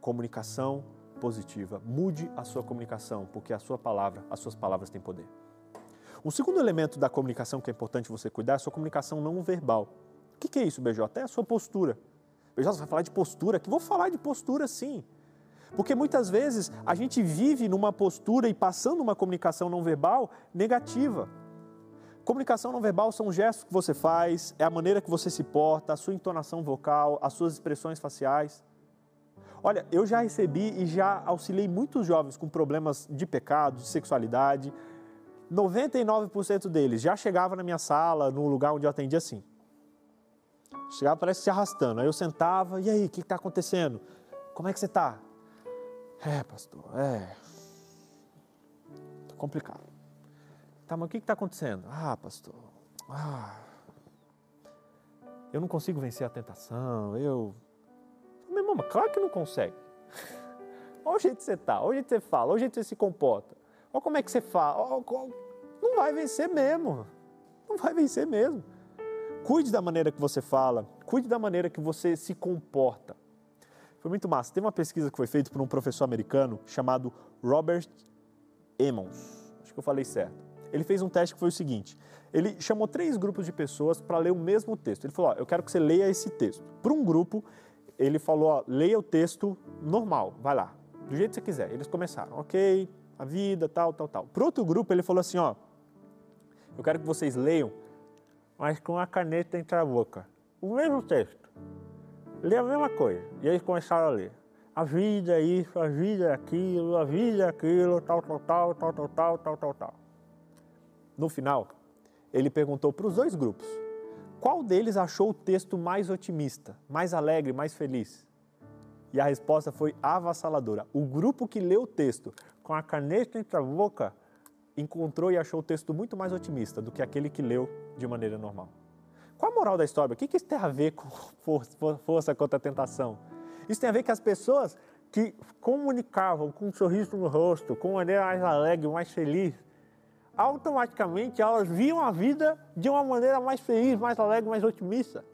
Comunicação positiva. Mude a sua comunicação, porque a sua palavra, as suas palavras têm poder. Um segundo elemento da comunicação que é importante você cuidar é a sua comunicação não verbal. O que é isso, BJ? É a sua postura. BJ, você vai falar de postura? Que vou falar de postura sim. Porque muitas vezes a gente vive numa postura e passando uma comunicação não verbal negativa. Comunicação não verbal são gestos que você faz, é a maneira que você se porta, a sua entonação vocal, as suas expressões faciais. Olha, eu já recebi e já auxiliei muitos jovens com problemas de pecado, de sexualidade. 99% deles já chegava na minha sala, no lugar onde eu atendia assim. Chegava, parece se arrastando. Aí eu sentava, e aí, o que está acontecendo? Como é que você está? É, pastor, é. Tá complicado. Tá, mas o que está acontecendo? Ah, pastor, ah, eu não consigo vencer a tentação, eu. Meu irmão, claro que não consegue. (laughs) Olha o jeito que você está, olha o jeito que você fala, olha o jeito que você se comporta. Olha como é que você fala. Não vai vencer mesmo. Não vai vencer mesmo. Cuide da maneira que você fala, cuide da maneira que você se comporta. Foi muito massa. Tem uma pesquisa que foi feita por um professor americano chamado Robert Emmons. Acho que eu falei certo. Ele fez um teste que foi o seguinte: ele chamou três grupos de pessoas para ler o mesmo texto. Ele falou: ó, eu quero que você leia esse texto. Para um grupo, ele falou: ó, leia o texto normal, vai lá, do jeito que você quiser. Eles começaram, ok, a vida, tal, tal, tal. Para outro grupo, ele falou assim: ó, eu quero que vocês leiam, mas com a caneta entre a boca. O mesmo texto lê a mesma coisa. E eles começaram a ler. A vida é isso, a vida é aquilo, a vida é aquilo, tal, tal, tal, tal, tal, tal, tal, tal. No final, ele perguntou para os dois grupos: qual deles achou o texto mais otimista, mais alegre, mais feliz? E a resposta foi avassaladora. O grupo que leu o texto com a caneta entre a boca encontrou e achou o texto muito mais otimista do que aquele que leu de maneira normal. Qual a moral da história? O que isso tem a ver com (laughs) força contra a tentação? Isso tem a ver que as pessoas que comunicavam com um sorriso no rosto, com uma maneira mais alegre, mais feliz, automaticamente elas viam a vida de uma maneira mais feliz, mais alegre, mais otimista.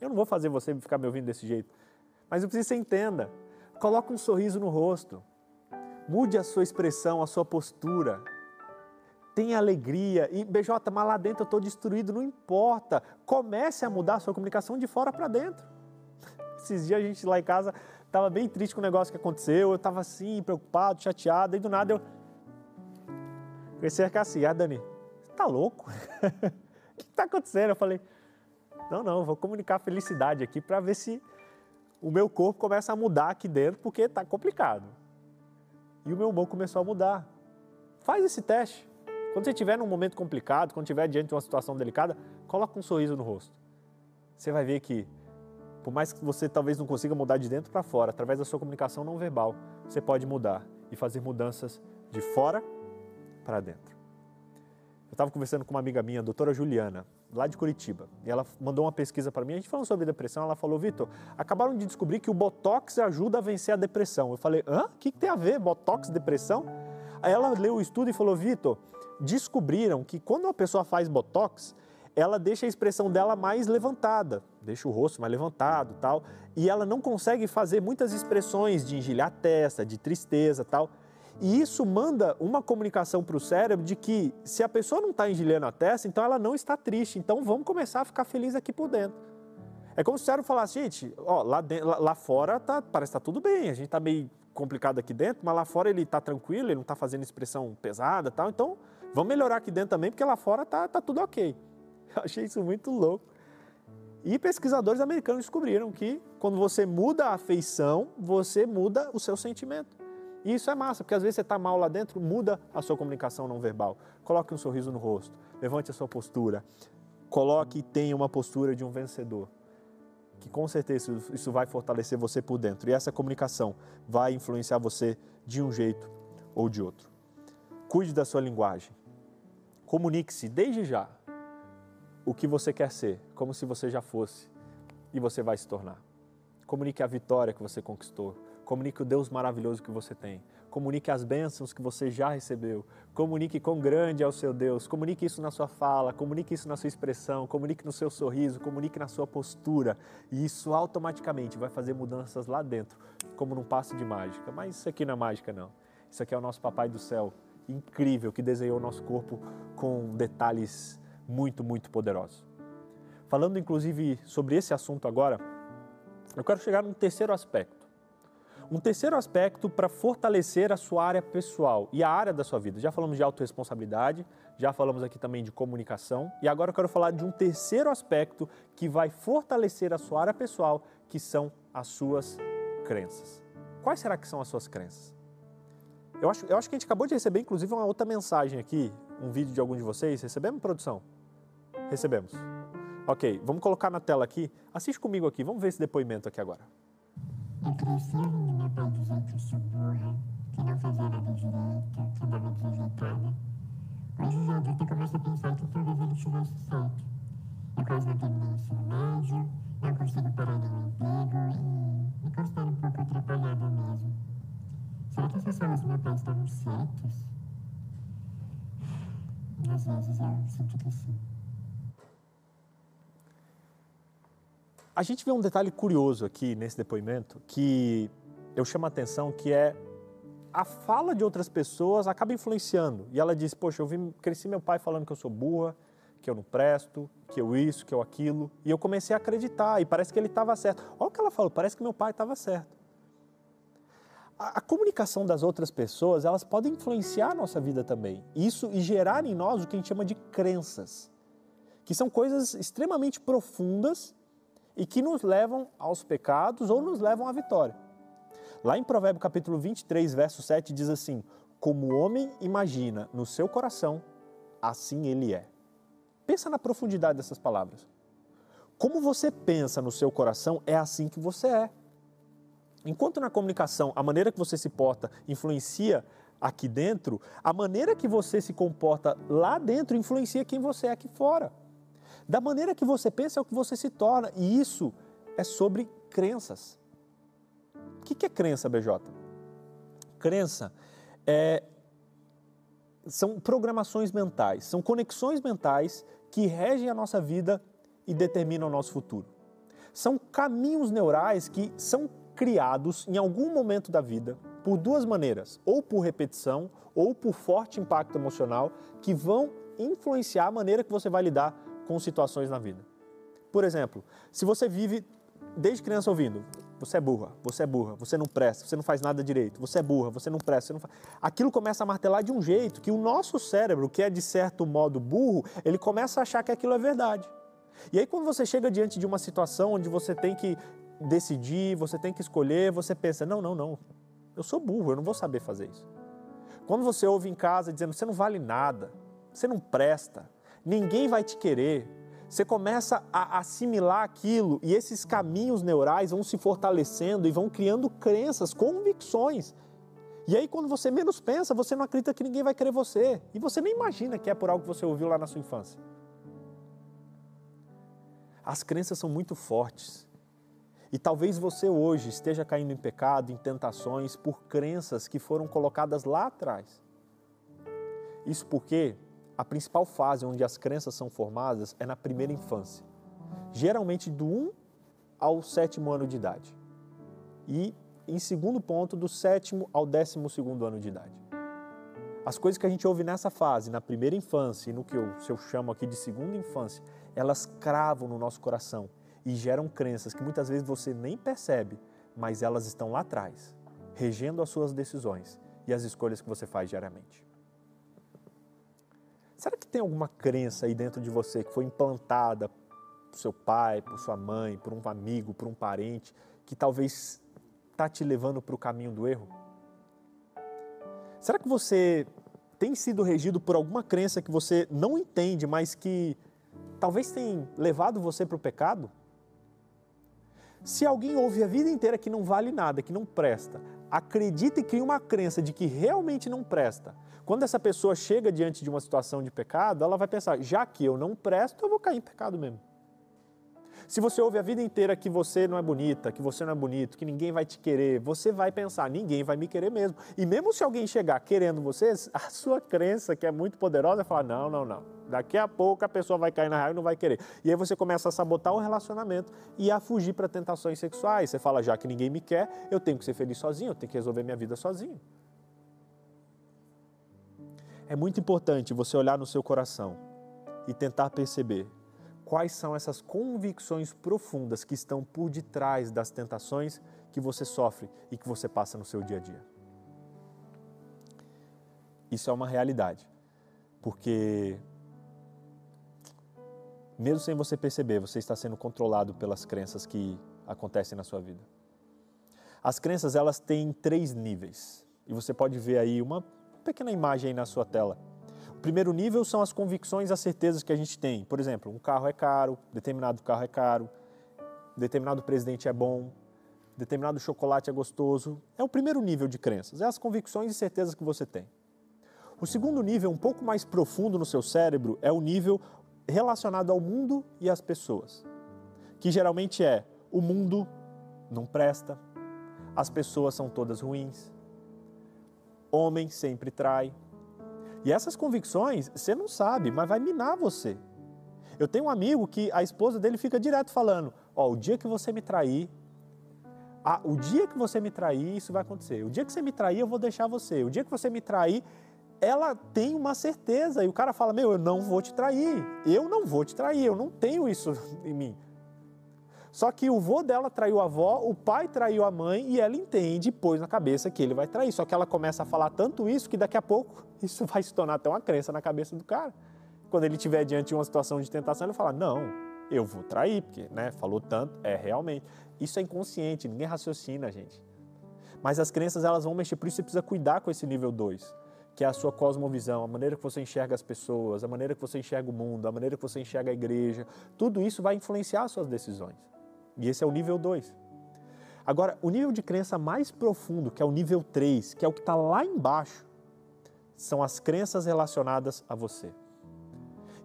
Eu não vou fazer você ficar me ouvindo desse jeito, mas eu preciso que você entenda. Coloque um sorriso no rosto. Mude a sua expressão, a sua postura tenha alegria. E BJ, mas lá dentro eu estou destruído, não importa. Comece a mudar a sua comunicação de fora para dentro. (laughs) Esses dias a gente lá em casa estava bem triste com o negócio que aconteceu, eu estava assim, preocupado, chateado, e do nada eu comecei a assim, ah Dani, você tá louco? o (laughs) que está acontecendo? Eu falei, não, não, vou comunicar a felicidade aqui para ver se o meu corpo começa a mudar aqui dentro, porque está complicado. E o meu humor começou a mudar. Faz esse teste. Quando você estiver num momento complicado, quando estiver diante de uma situação delicada, coloca um sorriso no rosto. Você vai ver que, por mais que você talvez não consiga mudar de dentro para fora, através da sua comunicação não verbal, você pode mudar e fazer mudanças de fora para dentro. Eu estava conversando com uma amiga minha, a doutora Juliana, lá de Curitiba, e ela mandou uma pesquisa para mim. A gente falando sobre depressão, ela falou: Vitor, acabaram de descobrir que o botox ajuda a vencer a depressão. Eu falei: hã? O que, que tem a ver botox depressão? Aí ela leu o estudo e falou: Vitor, descobriram que quando uma pessoa faz botox, ela deixa a expressão dela mais levantada, deixa o rosto mais levantado, tal, e ela não consegue fazer muitas expressões de engelhar a testa, de tristeza, tal. E isso manda uma comunicação para o cérebro de que se a pessoa não está engelhando a testa, então ela não está triste. Então vamos começar a ficar feliz aqui por dentro. É como se o cérebro falasse, gente, ó, lá, lá, fora tá, parece que está tudo bem, a gente está meio complicado aqui dentro, mas lá fora ele está tranquilo, ele não está fazendo expressão pesada, tal. Então Vamos melhorar aqui dentro também, porque lá fora tá, tá tudo ok. (laughs) Eu achei isso muito louco. E pesquisadores americanos descobriram que quando você muda a afeição, você muda o seu sentimento. E isso é massa, porque às vezes você está mal lá dentro, muda a sua comunicação não verbal. Coloque um sorriso no rosto, levante a sua postura, coloque e tenha uma postura de um vencedor. Que com certeza isso vai fortalecer você por dentro. E essa comunicação vai influenciar você de um jeito ou de outro. Cuide da sua linguagem. Comunique-se desde já o que você quer ser, como se você já fosse, e você vai se tornar. Comunique a vitória que você conquistou. Comunique o Deus maravilhoso que você tem. Comunique as bênçãos que você já recebeu. Comunique quão grande é o seu Deus. Comunique isso na sua fala, comunique isso na sua expressão, comunique no seu sorriso, comunique na sua postura. E isso automaticamente vai fazer mudanças lá dentro, como num passo de mágica. Mas isso aqui não é mágica, não. Isso aqui é o nosso Papai do Céu incrível que desenhou o nosso corpo com detalhes muito, muito poderosos. Falando inclusive sobre esse assunto agora, eu quero chegar num terceiro aspecto. Um terceiro aspecto para fortalecer a sua área pessoal e a área da sua vida. Já falamos de autorresponsabilidade, já falamos aqui também de comunicação e agora eu quero falar de um terceiro aspecto que vai fortalecer a sua área pessoal, que são as suas crenças. Quais será que são as suas crenças? Eu acho, eu acho que a gente acabou de receber, inclusive, uma outra mensagem aqui, um vídeo de algum de vocês. Recebemos, produção? Recebemos. Ok, vamos colocar na tela aqui. Assiste comigo aqui, vamos ver esse depoimento aqui agora. Eu cresci ouvindo meu pai dizer que eu sou burra, que não fazia nada direito, que andava desajeitada. Hoje, já adulta, começo a pensar que talvez ele tivesse certo. Eu quase não terminei o ensino médio, não consigo parar nenhum emprego e me considero um pouco atrapalhada mesmo. Será que essas horas meus pais estavam certos? Às vezes eu sinto que sim. A gente vê um detalhe curioso aqui nesse depoimento que eu chamo a atenção, que é a fala de outras pessoas acaba influenciando. E ela diz: Poxa, eu vi, cresci meu pai falando que eu sou burra, que eu não presto, que eu isso, que eu aquilo. E eu comecei a acreditar, e parece que ele estava certo. Olha o que ela falou: parece que meu pai estava certo. A, a, comunicação das outras pessoas, elas podem influenciar a nossa vida também. Isso e gerar em nós o que a gente chama de crenças, que são coisas extremamente profundas e que nos levam aos pecados ou nos levam à vitória. Lá em Provérbio capítulo 23, verso 7 diz assim: Como o homem imagina no seu coração, assim ele é. Pensa na profundidade dessas palavras. Como você pensa no seu coração, é assim que você é. Enquanto na comunicação a maneira que você se porta influencia aqui dentro, a maneira que você se comporta lá dentro influencia quem você é aqui fora. Da maneira que você pensa é o que você se torna, e isso é sobre crenças. O que é crença, BJ? Crença é, são programações mentais, são conexões mentais que regem a nossa vida e determinam o nosso futuro. São caminhos neurais que são criados em algum momento da vida por duas maneiras, ou por repetição ou por forte impacto emocional, que vão influenciar a maneira que você vai lidar com situações na vida. Por exemplo, se você vive desde criança ouvindo, você é burra, você é burra, você não presta, você não faz nada direito, você é burra, você não presta, você não faz... Aquilo começa a martelar de um jeito que o nosso cérebro, que é de certo modo burro, ele começa a achar que aquilo é verdade. E aí quando você chega diante de uma situação onde você tem que decidir, você tem que escolher, você pensa, não, não, não, eu sou burro, eu não vou saber fazer isso. Quando você ouve em casa dizendo, você não vale nada, você não presta, ninguém vai te querer, você começa a assimilar aquilo e esses caminhos neurais vão se fortalecendo e vão criando crenças, convicções. E aí, quando você menos pensa, você não acredita que ninguém vai querer você. E você nem imagina que é por algo que você ouviu lá na sua infância. As crenças são muito fortes. E talvez você hoje esteja caindo em pecado, em tentações, por crenças que foram colocadas lá atrás. Isso porque a principal fase onde as crenças são formadas é na primeira infância, geralmente do 1 ao sétimo ano de idade. E, em segundo ponto, do sétimo ao décimo segundo ano de idade. As coisas que a gente ouve nessa fase, na primeira infância e no que eu, eu chamo aqui de segunda infância, elas cravam no nosso coração e geram crenças que muitas vezes você nem percebe, mas elas estão lá atrás, regendo as suas decisões e as escolhas que você faz diariamente. Será que tem alguma crença aí dentro de você que foi implantada por seu pai, por sua mãe, por um amigo, por um parente, que talvez está te levando para o caminho do erro? Será que você tem sido regido por alguma crença que você não entende, mas que talvez tenha levado você para o pecado? Se alguém ouve a vida inteira que não vale nada, que não presta, acredita e cria uma crença de que realmente não presta, quando essa pessoa chega diante de uma situação de pecado, ela vai pensar: já que eu não presto, eu vou cair em pecado mesmo. Se você ouve a vida inteira que você não é bonita, que você não é bonito, que ninguém vai te querer, você vai pensar, ninguém vai me querer mesmo. E mesmo se alguém chegar querendo você, a sua crença, que é muito poderosa, vai falar, não, não, não. Daqui a pouco a pessoa vai cair na raiva e não vai querer. E aí você começa a sabotar o relacionamento e a fugir para tentações sexuais. Você fala, já que ninguém me quer, eu tenho que ser feliz sozinho, eu tenho que resolver minha vida sozinho. É muito importante você olhar no seu coração e tentar perceber quais são essas convicções profundas que estão por detrás das tentações que você sofre e que você passa no seu dia a dia. Isso é uma realidade, porque mesmo sem você perceber, você está sendo controlado pelas crenças que acontecem na sua vida. As crenças, elas têm três níveis. E você pode ver aí uma pequena imagem aí na sua tela. O primeiro nível são as convicções, as certezas que a gente tem. Por exemplo, um carro é caro, determinado carro é caro, determinado presidente é bom, determinado chocolate é gostoso. É o primeiro nível de crenças, é as convicções e certezas que você tem. O segundo nível, um pouco mais profundo no seu cérebro, é o nível relacionado ao mundo e às pessoas, que geralmente é o mundo não presta, as pessoas são todas ruins, homem sempre trai. E essas convicções você não sabe, mas vai minar você. Eu tenho um amigo que a esposa dele fica direto falando: Ó, o dia que você me trair, ah, o dia que você me trair, isso vai acontecer. O dia que você me trair, eu vou deixar você. O dia que você me trair, ela tem uma certeza. E o cara fala: Meu, eu não vou te trair. Eu não vou te trair. Eu não tenho isso (laughs) em mim. Só que o vô dela traiu a avó, o pai traiu a mãe e ela entende, pôs na cabeça que ele vai trair. Só que ela começa a falar tanto isso que daqui a pouco (laughs) isso vai se tornar até uma crença na cabeça do cara. Quando ele estiver diante de uma situação de tentação, ele fala: Não, eu vou trair, porque né, falou tanto, é realmente. Isso é inconsciente, ninguém raciocina, gente. Mas as crenças elas vão mexer, por isso você precisa cuidar com esse nível 2, que é a sua cosmovisão, a maneira que você enxerga as pessoas, a maneira que você enxerga o mundo, a maneira que você enxerga a igreja. Tudo isso vai influenciar as suas decisões. E esse é o nível 2. Agora, o nível de crença mais profundo, que é o nível 3, que é o que está lá embaixo, são as crenças relacionadas a você.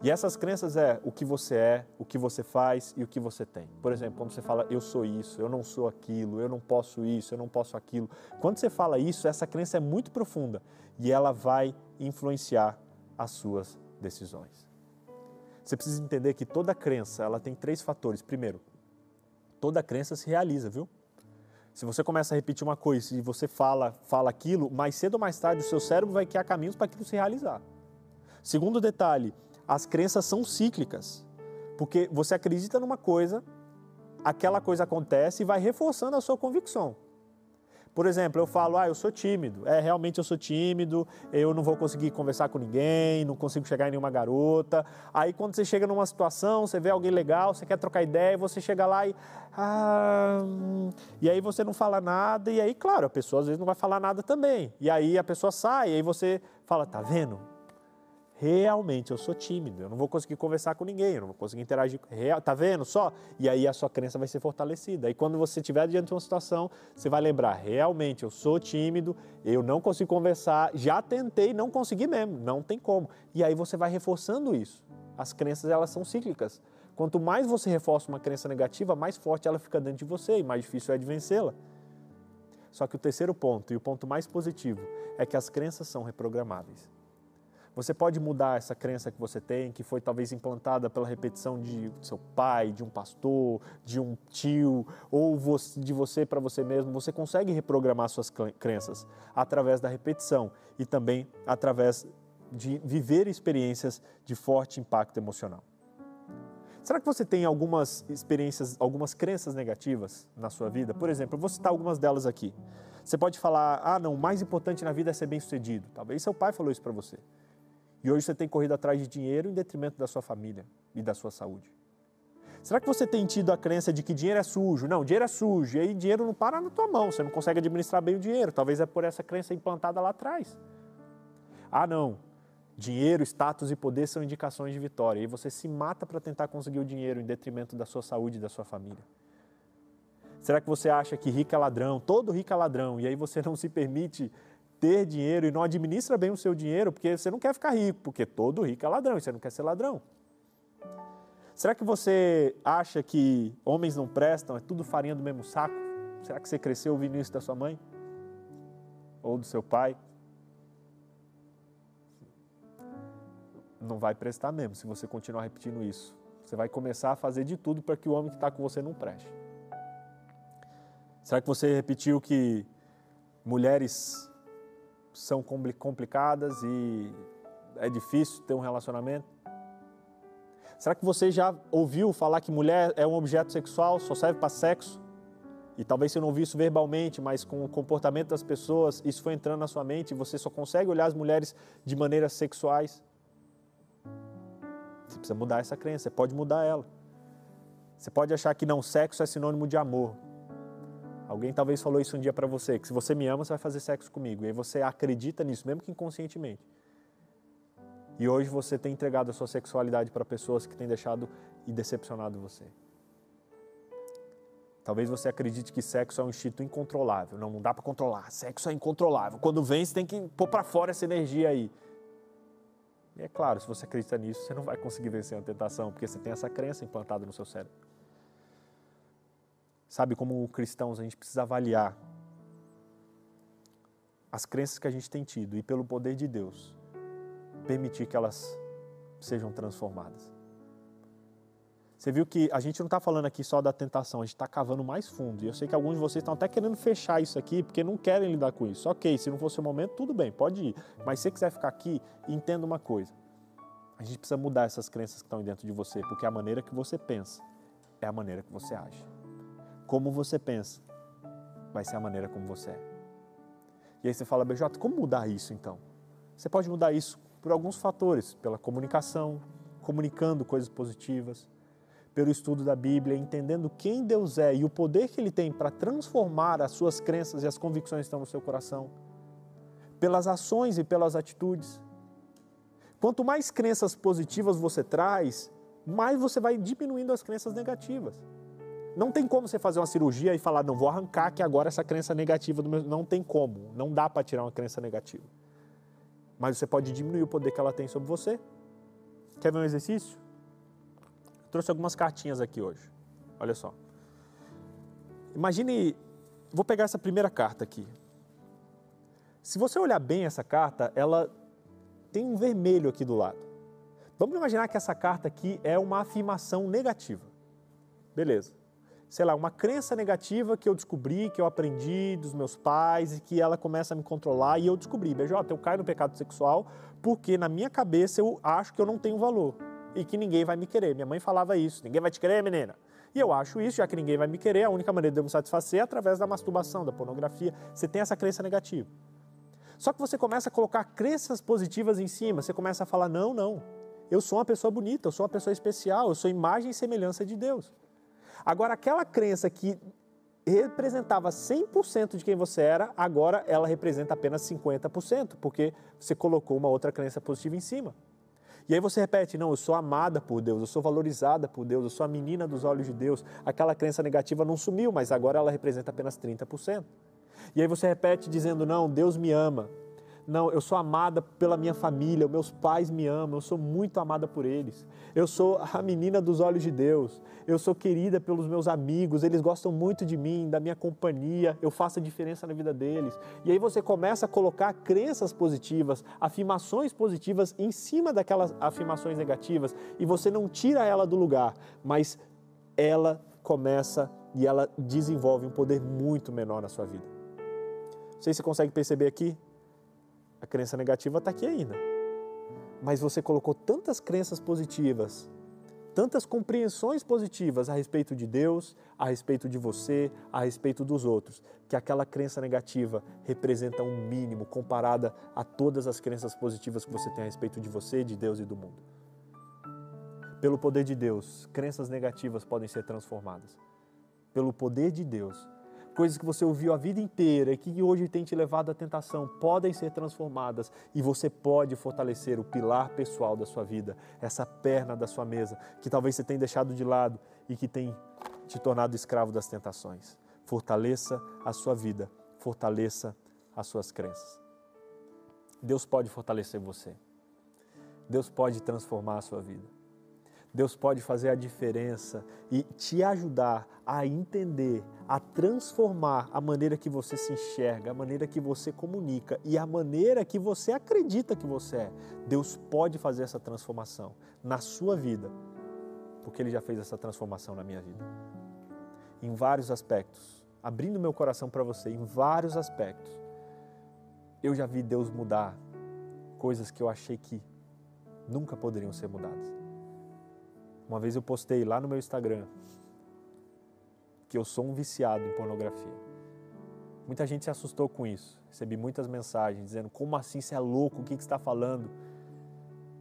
E essas crenças é o que você é, o que você faz e o que você tem. Por exemplo, quando você fala eu sou isso, eu não sou aquilo, eu não posso isso, eu não posso aquilo. Quando você fala isso, essa crença é muito profunda e ela vai influenciar as suas decisões. Você precisa entender que toda crença, ela tem três fatores. Primeiro, toda crença se realiza, viu? Se você começa a repetir uma coisa e você fala, fala aquilo, mais cedo ou mais tarde o seu cérebro vai criar caminhos para aquilo se realizar. Segundo detalhe, as crenças são cíclicas. Porque você acredita numa coisa, aquela coisa acontece e vai reforçando a sua convicção. Por exemplo, eu falo, ah, eu sou tímido. É, realmente eu sou tímido, eu não vou conseguir conversar com ninguém, não consigo chegar em nenhuma garota. Aí quando você chega numa situação, você vê alguém legal, você quer trocar ideia, você chega lá e. Ah, e aí você não fala nada, e aí, claro, a pessoa às vezes não vai falar nada também. E aí a pessoa sai, e aí você fala, tá vendo? Realmente eu sou tímido, eu não vou conseguir conversar com ninguém, eu não vou conseguir interagir. Real, tá vendo só? E aí a sua crença vai ser fortalecida. E quando você estiver diante de uma situação, você vai lembrar: realmente eu sou tímido, eu não consigo conversar, já tentei, não consegui mesmo, não tem como. E aí você vai reforçando isso. As crenças elas são cíclicas. Quanto mais você reforça uma crença negativa, mais forte ela fica dentro de você e mais difícil é de vencê-la. Só que o terceiro ponto, e o ponto mais positivo, é que as crenças são reprogramáveis. Você pode mudar essa crença que você tem, que foi talvez implantada pela repetição de seu pai, de um pastor, de um tio, ou de você para você mesmo. Você consegue reprogramar suas crenças através da repetição e também através de viver experiências de forte impacto emocional. Será que você tem algumas experiências, algumas crenças negativas na sua vida? Por exemplo, eu vou citar algumas delas aqui. Você pode falar: ah, não, o mais importante na vida é ser bem-sucedido. Talvez seu pai falou isso para você. E hoje você tem corrido atrás de dinheiro em detrimento da sua família e da sua saúde. Será que você tem tido a crença de que dinheiro é sujo? Não, dinheiro é sujo. E aí dinheiro não para na tua mão, você não consegue administrar bem o dinheiro. Talvez é por essa crença implantada lá atrás. Ah, não. Dinheiro, status e poder são indicações de vitória. E você se mata para tentar conseguir o dinheiro em detrimento da sua saúde e da sua família. Será que você acha que rico é ladrão? Todo rico é ladrão. E aí você não se permite ter dinheiro e não administra bem o seu dinheiro porque você não quer ficar rico, porque todo rico é ladrão e você não quer ser ladrão. Será que você acha que homens não prestam, é tudo farinha do mesmo saco? Será que você cresceu ouvindo isso da sua mãe? Ou do seu pai? Não vai prestar mesmo se você continuar repetindo isso. Você vai começar a fazer de tudo para que o homem que está com você não preste. Será que você repetiu que mulheres são complicadas e é difícil ter um relacionamento? Será que você já ouviu falar que mulher é um objeto sexual, só serve para sexo? E talvez você não ouviu isso verbalmente, mas com o comportamento das pessoas, isso foi entrando na sua mente e você só consegue olhar as mulheres de maneiras sexuais. Você precisa mudar essa crença, você pode mudar ela. Você pode achar que não, sexo é sinônimo de amor. Alguém talvez falou isso um dia para você, que se você me ama, você vai fazer sexo comigo. E aí você acredita nisso, mesmo que inconscientemente. E hoje você tem entregado a sua sexualidade para pessoas que têm deixado e decepcionado você. Talvez você acredite que sexo é um instinto incontrolável. Não, não dá para controlar. Sexo é incontrolável. Quando vem, você tem que pôr para fora essa energia aí. E é claro, se você acredita nisso, você não vai conseguir vencer a tentação, porque você tem essa crença implantada no seu cérebro. Sabe, como cristãos, a gente precisa avaliar as crenças que a gente tem tido e, pelo poder de Deus, permitir que elas sejam transformadas. Você viu que a gente não está falando aqui só da tentação, a gente está cavando mais fundo. E eu sei que alguns de vocês estão até querendo fechar isso aqui, porque não querem lidar com isso. Ok, se não fosse o momento, tudo bem, pode ir. Mas se você quiser ficar aqui, entenda uma coisa. A gente precisa mudar essas crenças que estão dentro de você, porque a maneira que você pensa é a maneira que você age. Como você pensa vai ser a maneira como você é. E aí você fala, BJ, como mudar isso então? Você pode mudar isso por alguns fatores, pela comunicação, comunicando coisas positivas, pelo estudo da Bíblia, entendendo quem Deus é e o poder que Ele tem para transformar as suas crenças e as convicções que estão no seu coração, pelas ações e pelas atitudes. Quanto mais crenças positivas você traz, mais você vai diminuindo as crenças negativas. Não tem como você fazer uma cirurgia e falar, não, vou arrancar que agora essa crença negativa do meu. Não tem como. Não dá para tirar uma crença negativa. Mas você pode diminuir o poder que ela tem sobre você. Quer ver um exercício? Trouxe algumas cartinhas aqui hoje. Olha só. Imagine, vou pegar essa primeira carta aqui. Se você olhar bem essa carta, ela tem um vermelho aqui do lado. Vamos imaginar que essa carta aqui é uma afirmação negativa. Beleza. Sei lá, uma crença negativa que eu descobri, que eu aprendi dos meus pais e que ela começa a me controlar e eu descobri, BJ, eu caio no pecado sexual porque na minha cabeça eu acho que eu não tenho valor e que ninguém vai me querer. Minha mãe falava isso: ninguém vai te querer, menina. E eu acho isso, já que ninguém vai me querer, a única maneira de eu me satisfazer é através da masturbação, da pornografia. Você tem essa crença negativa. Só que você começa a colocar crenças positivas em cima, você começa a falar: não, não, eu sou uma pessoa bonita, eu sou uma pessoa especial, eu sou imagem e semelhança de Deus. Agora, aquela crença que representava 100% de quem você era, agora ela representa apenas 50%, porque você colocou uma outra crença positiva em cima. E aí você repete: não, eu sou amada por Deus, eu sou valorizada por Deus, eu sou a menina dos olhos de Deus. Aquela crença negativa não sumiu, mas agora ela representa apenas 30%. E aí você repete dizendo: não, Deus me ama, não, eu sou amada pela minha família, meus pais me amam, eu sou muito amada por eles. Eu sou a menina dos olhos de Deus. Eu sou querida pelos meus amigos, eles gostam muito de mim, da minha companhia, eu faço a diferença na vida deles. E aí você começa a colocar crenças positivas, afirmações positivas em cima daquelas afirmações negativas e você não tira ela do lugar, mas ela começa e ela desenvolve um poder muito menor na sua vida. Não sei se você consegue perceber aqui, a crença negativa está aqui ainda. Mas você colocou tantas crenças positivas, tantas compreensões positivas a respeito de Deus, a respeito de você, a respeito dos outros, que aquela crença negativa representa um mínimo comparada a todas as crenças positivas que você tem a respeito de você, de Deus e do mundo. Pelo poder de Deus, crenças negativas podem ser transformadas. Pelo poder de Deus, coisas que você ouviu a vida inteira e que hoje tem te levado à tentação, podem ser transformadas e você pode fortalecer o pilar pessoal da sua vida, essa perna da sua mesa, que talvez você tenha deixado de lado e que tem te tornado escravo das tentações. Fortaleça a sua vida, fortaleça as suas crenças. Deus pode fortalecer você. Deus pode transformar a sua vida. Deus pode fazer a diferença e te ajudar a entender, a transformar a maneira que você se enxerga, a maneira que você comunica e a maneira que você acredita que você é. Deus pode fazer essa transformação na sua vida, porque Ele já fez essa transformação na minha vida. Em vários aspectos, abrindo meu coração para você, em vários aspectos, eu já vi Deus mudar coisas que eu achei que nunca poderiam ser mudadas. Uma vez eu postei lá no meu Instagram que eu sou um viciado em pornografia. Muita gente se assustou com isso. Recebi muitas mensagens dizendo: como assim você é louco? O que, você está falando?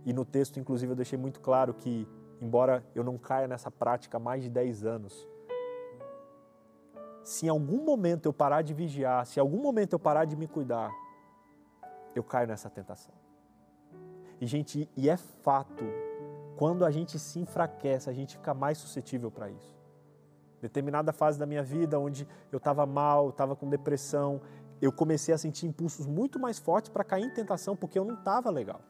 E no texto, inclusive, eu deixei muito claro que, embora eu não caia nessa prática há mais de 10 anos, se em algum momento eu parar de vigiar, se em algum momento eu parar de me cuidar, eu caio nessa tentação. E, gente, e é fato, quando a gente se enfraquece, a gente fica mais suscetível para isso. Determinada fase da minha vida onde eu estava mal, estava com depressão, eu comecei a sentir impulsos muito mais fortes para cair em tentação porque eu não estava legal.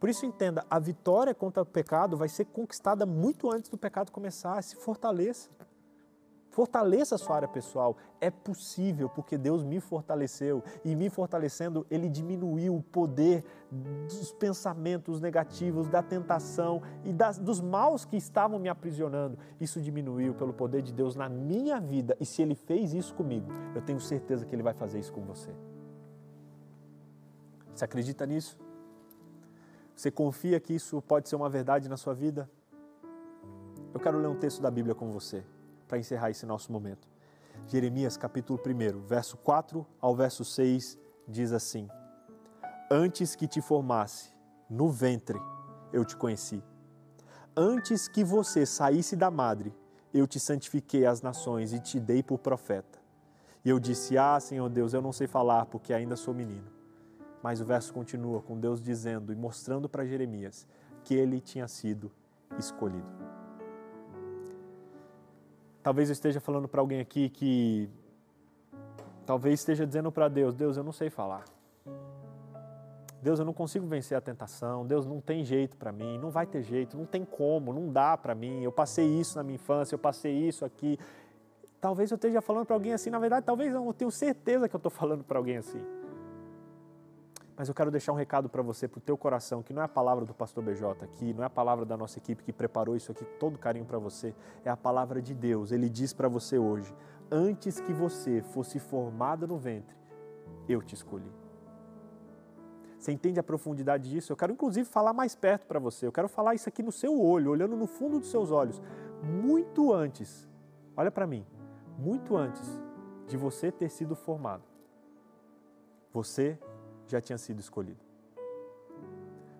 Por isso entenda, a vitória contra o pecado vai ser conquistada muito antes do pecado começar. Se fortaleça. Fortaleça a sua área pessoal. É possível, porque Deus me fortaleceu. E me fortalecendo, Ele diminuiu o poder dos pensamentos negativos, da tentação e das, dos maus que estavam me aprisionando. Isso diminuiu pelo poder de Deus na minha vida. E se Ele fez isso comigo, eu tenho certeza que Ele vai fazer isso com você. Você acredita nisso? Você confia que isso pode ser uma verdade na sua vida? Eu quero ler um texto da Bíblia com você para encerrar esse nosso momento. Jeremias capítulo 1, verso 4 ao verso 6 diz assim: Antes que te formasse no ventre, eu te conheci. Antes que você saísse da madre, eu te santifiquei às nações e te dei por profeta. E eu disse: Ah, Senhor Deus, eu não sei falar porque ainda sou menino. Mas o verso continua com Deus dizendo e mostrando para Jeremias que ele tinha sido escolhido. Talvez eu esteja falando para alguém aqui que talvez esteja dizendo para Deus: Deus, eu não sei falar. Deus, eu não consigo vencer a tentação. Deus, não tem jeito para mim, não vai ter jeito, não tem como, não dá para mim. Eu passei isso na minha infância, eu passei isso aqui. Talvez eu esteja falando para alguém assim, na verdade, talvez eu tenho certeza que eu estou falando para alguém assim. Mas eu quero deixar um recado para você, para o teu coração, que não é a palavra do pastor BJ aqui, não é a palavra da nossa equipe que preparou isso aqui com todo carinho para você, é a palavra de Deus. Ele diz para você hoje: antes que você fosse formado no ventre, eu te escolhi. Você entende a profundidade disso? Eu quero inclusive falar mais perto para você. Eu quero falar isso aqui no seu olho, olhando no fundo dos seus olhos. Muito antes, olha para mim, muito antes de você ter sido formado, você já tinha sido escolhido.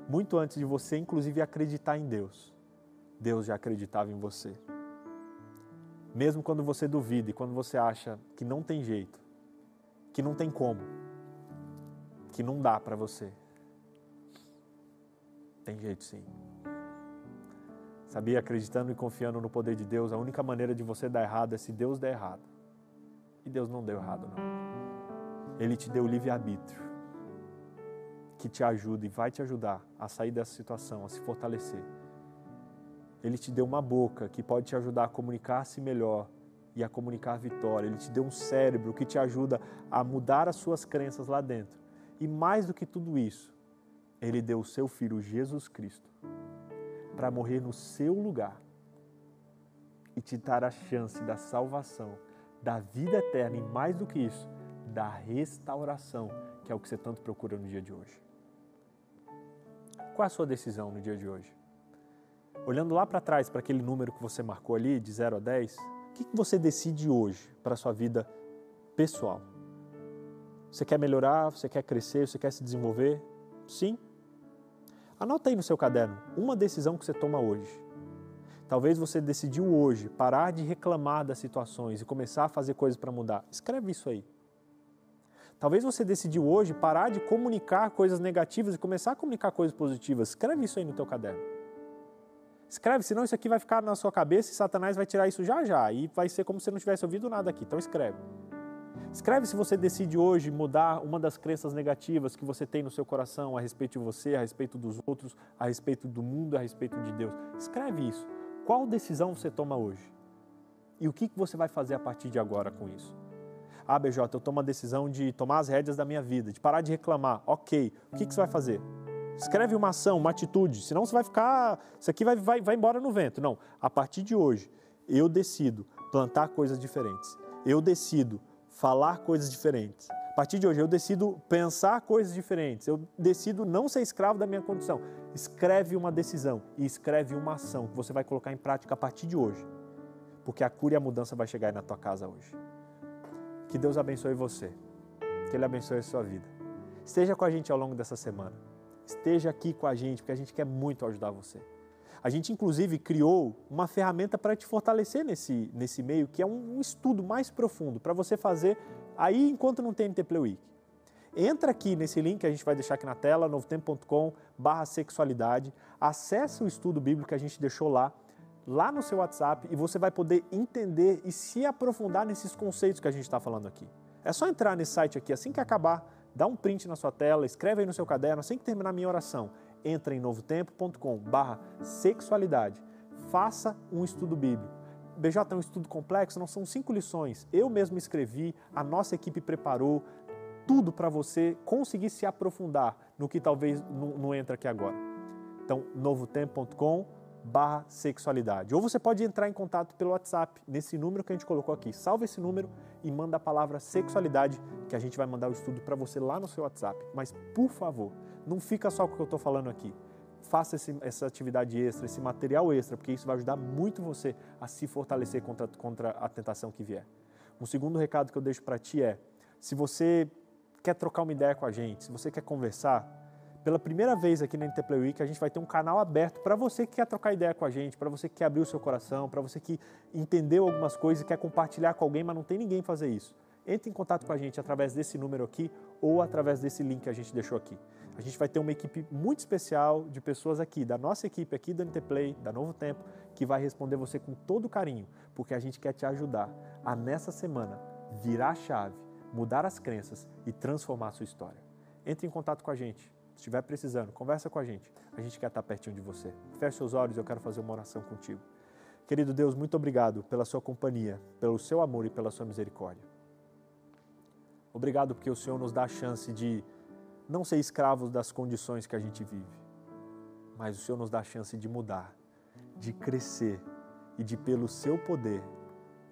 Muito antes de você, inclusive, acreditar em Deus, Deus já acreditava em você. Mesmo quando você duvida e quando você acha que não tem jeito, que não tem como, que não dá para você, tem jeito sim. Sabia, acreditando e confiando no poder de Deus, a única maneira de você dar errado é se Deus der errado. E Deus não deu errado, não. Ele te deu livre-arbítrio que te ajuda e vai te ajudar a sair dessa situação, a se fortalecer. Ele te deu uma boca que pode te ajudar a comunicar-se melhor e a comunicar vitória. Ele te deu um cérebro que te ajuda a mudar as suas crenças lá dentro. E mais do que tudo isso, ele deu o seu filho Jesus Cristo para morrer no seu lugar e te dar a chance da salvação, da vida eterna e mais do que isso, da restauração, que é o que você tanto procura no dia de hoje. Qual é a sua decisão no dia de hoje? Olhando lá para trás, para aquele número que você marcou ali, de 0 a 10, o que você decide hoje para a sua vida pessoal? Você quer melhorar? Você quer crescer? Você quer se desenvolver? Sim? Anota aí no seu caderno uma decisão que você toma hoje. Talvez você decidiu hoje parar de reclamar das situações e começar a fazer coisas para mudar. Escreve isso aí. Talvez você decidiu hoje parar de comunicar coisas negativas e começar a comunicar coisas positivas. Escreve isso aí no teu caderno. Escreve, senão isso aqui vai ficar na sua cabeça e Satanás vai tirar isso já já e vai ser como se não tivesse ouvido nada aqui. Então escreve. Escreve se você decide hoje mudar uma das crenças negativas que você tem no seu coração a respeito de você, a respeito dos outros, a respeito do mundo, a respeito de Deus. Escreve isso. Qual decisão você toma hoje? E o que você vai fazer a partir de agora com isso? Ah, BJ, eu tomo a decisão de tomar as rédeas da minha vida, de parar de reclamar. Ok, o que, que você vai fazer? Escreve uma ação, uma atitude, senão você vai ficar. Isso aqui vai, vai, vai embora no vento. Não, a partir de hoje, eu decido plantar coisas diferentes. Eu decido falar coisas diferentes. A partir de hoje, eu decido pensar coisas diferentes. Eu decido não ser escravo da minha condição. Escreve uma decisão e escreve uma ação que você vai colocar em prática a partir de hoje. Porque a cura e a mudança vai chegar aí na tua casa hoje. Que Deus abençoe você. Que Ele abençoe a sua vida. Esteja com a gente ao longo dessa semana. Esteja aqui com a gente, porque a gente quer muito ajudar você. A gente, inclusive, criou uma ferramenta para te fortalecer nesse, nesse meio, que é um, um estudo mais profundo para você fazer aí enquanto não tem NT Play Week. Entra aqui nesse link que a gente vai deixar aqui na tela, novotempo.com barra sexualidade. Acesse o estudo bíblico que a gente deixou lá lá no seu WhatsApp e você vai poder entender e se aprofundar nesses conceitos que a gente está falando aqui. É só entrar nesse site aqui, assim que acabar, dá um print na sua tela, escreve aí no seu caderno, assim que terminar a minha oração, entra em novotempo.com barra sexualidade, faça um estudo bíblico. BJ é um estudo complexo, não são cinco lições. Eu mesmo escrevi, a nossa equipe preparou tudo para você conseguir se aprofundar no que talvez não, não entra aqui agora. Então, novotempo.com barra sexualidade. Ou você pode entrar em contato pelo WhatsApp, nesse número que a gente colocou aqui. Salva esse número e manda a palavra sexualidade, que a gente vai mandar o estudo para você lá no seu WhatsApp. Mas, por favor, não fica só com o que eu estou falando aqui. Faça esse, essa atividade extra, esse material extra, porque isso vai ajudar muito você a se fortalecer contra, contra a tentação que vier. Um segundo recado que eu deixo para ti é: se você quer trocar uma ideia com a gente, se você quer conversar, pela primeira vez aqui na Interplay Week, a gente vai ter um canal aberto para você que quer trocar ideia com a gente, para você que quer abrir o seu coração, para você que entendeu algumas coisas e quer compartilhar com alguém, mas não tem ninguém fazer isso. Entre em contato com a gente através desse número aqui ou através desse link que a gente deixou aqui. A gente vai ter uma equipe muito especial de pessoas aqui, da nossa equipe aqui do Interplay, da Novo Tempo, que vai responder você com todo carinho, porque a gente quer te ajudar a nessa semana virar a chave, mudar as crenças e transformar a sua história. Entre em contato com a gente se estiver precisando, conversa com a gente. A gente quer estar pertinho de você. Feche seus olhos, eu quero fazer uma oração contigo. Querido Deus, muito obrigado pela sua companhia, pelo seu amor e pela sua misericórdia. Obrigado porque o Senhor nos dá a chance de não ser escravos das condições que a gente vive, mas o Senhor nos dá a chance de mudar, de crescer e de, pelo seu poder,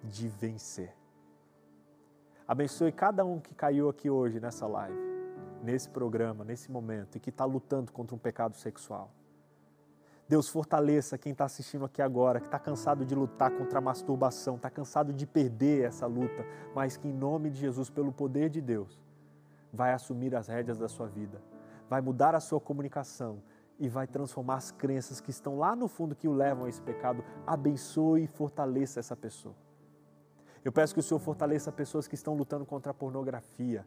de vencer. Abençoe cada um que caiu aqui hoje nessa live nesse programa, nesse momento, e que está lutando contra um pecado sexual. Deus fortaleça quem está assistindo aqui agora, que está cansado de lutar contra a masturbação, está cansado de perder essa luta, mas que em nome de Jesus, pelo poder de Deus, vai assumir as rédeas da sua vida, vai mudar a sua comunicação e vai transformar as crenças que estão lá no fundo que o levam a esse pecado. Abençoe e fortaleça essa pessoa. Eu peço que o Senhor fortaleça pessoas que estão lutando contra a pornografia,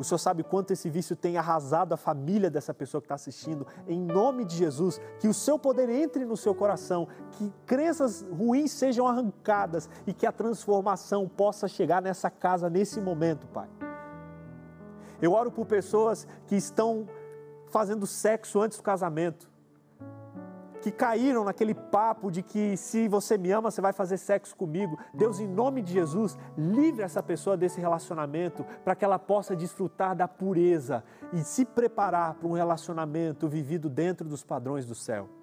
o Senhor sabe quanto esse vício tem arrasado a família dessa pessoa que está assistindo. Em nome de Jesus, que o seu poder entre no seu coração, que crenças ruins sejam arrancadas e que a transformação possa chegar nessa casa nesse momento, Pai. Eu oro por pessoas que estão fazendo sexo antes do casamento que caíram naquele papo de que se você me ama, você vai fazer sexo comigo. Deus, em nome de Jesus, livre essa pessoa desse relacionamento para que ela possa desfrutar da pureza e se preparar para um relacionamento vivido dentro dos padrões do céu.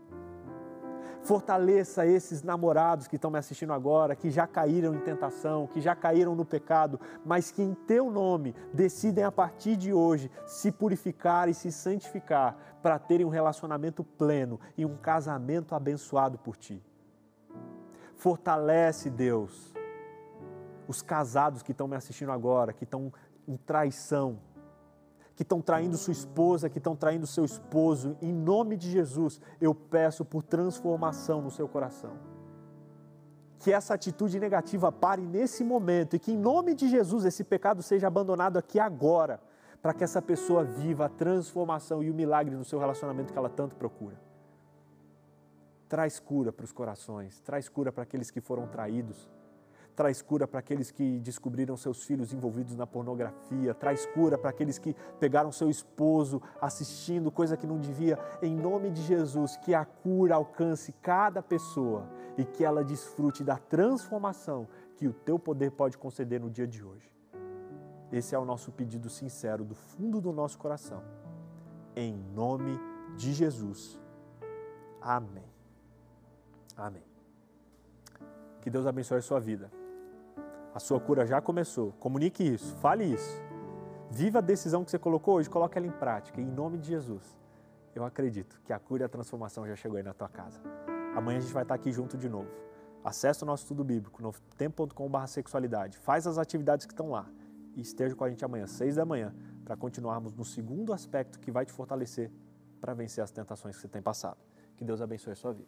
Fortaleça esses namorados que estão me assistindo agora, que já caíram em tentação, que já caíram no pecado, mas que em teu nome decidem a partir de hoje se purificar e se santificar para terem um relacionamento pleno e um casamento abençoado por ti. Fortalece, Deus, os casados que estão me assistindo agora, que estão em traição, que estão traindo sua esposa, que estão traindo seu esposo, em nome de Jesus, eu peço por transformação no seu coração. Que essa atitude negativa pare nesse momento e que, em nome de Jesus, esse pecado seja abandonado aqui agora, para que essa pessoa viva a transformação e o milagre no seu relacionamento que ela tanto procura. Traz cura para os corações, traz cura para aqueles que foram traídos traz cura para aqueles que descobriram seus filhos envolvidos na pornografia, traz cura para aqueles que pegaram seu esposo assistindo coisa que não devia. Em nome de Jesus, que a cura alcance cada pessoa e que ela desfrute da transformação que o teu poder pode conceder no dia de hoje. Esse é o nosso pedido sincero do fundo do nosso coração. Em nome de Jesus. Amém. Amém. Que Deus abençoe a sua vida. A sua cura já começou. Comunique isso, fale isso. Viva a decisão que você colocou hoje, coloque ela em prática, em nome de Jesus. Eu acredito que a cura e a transformação já chegou aí na tua casa. Amanhã a gente vai estar aqui junto de novo. Acesse o nosso estudo bíblico no tempo.com.br sexualidade. Faz as atividades que estão lá e esteja com a gente amanhã, seis da manhã, para continuarmos no segundo aspecto que vai te fortalecer para vencer as tentações que você tem passado. Que Deus abençoe a sua vida.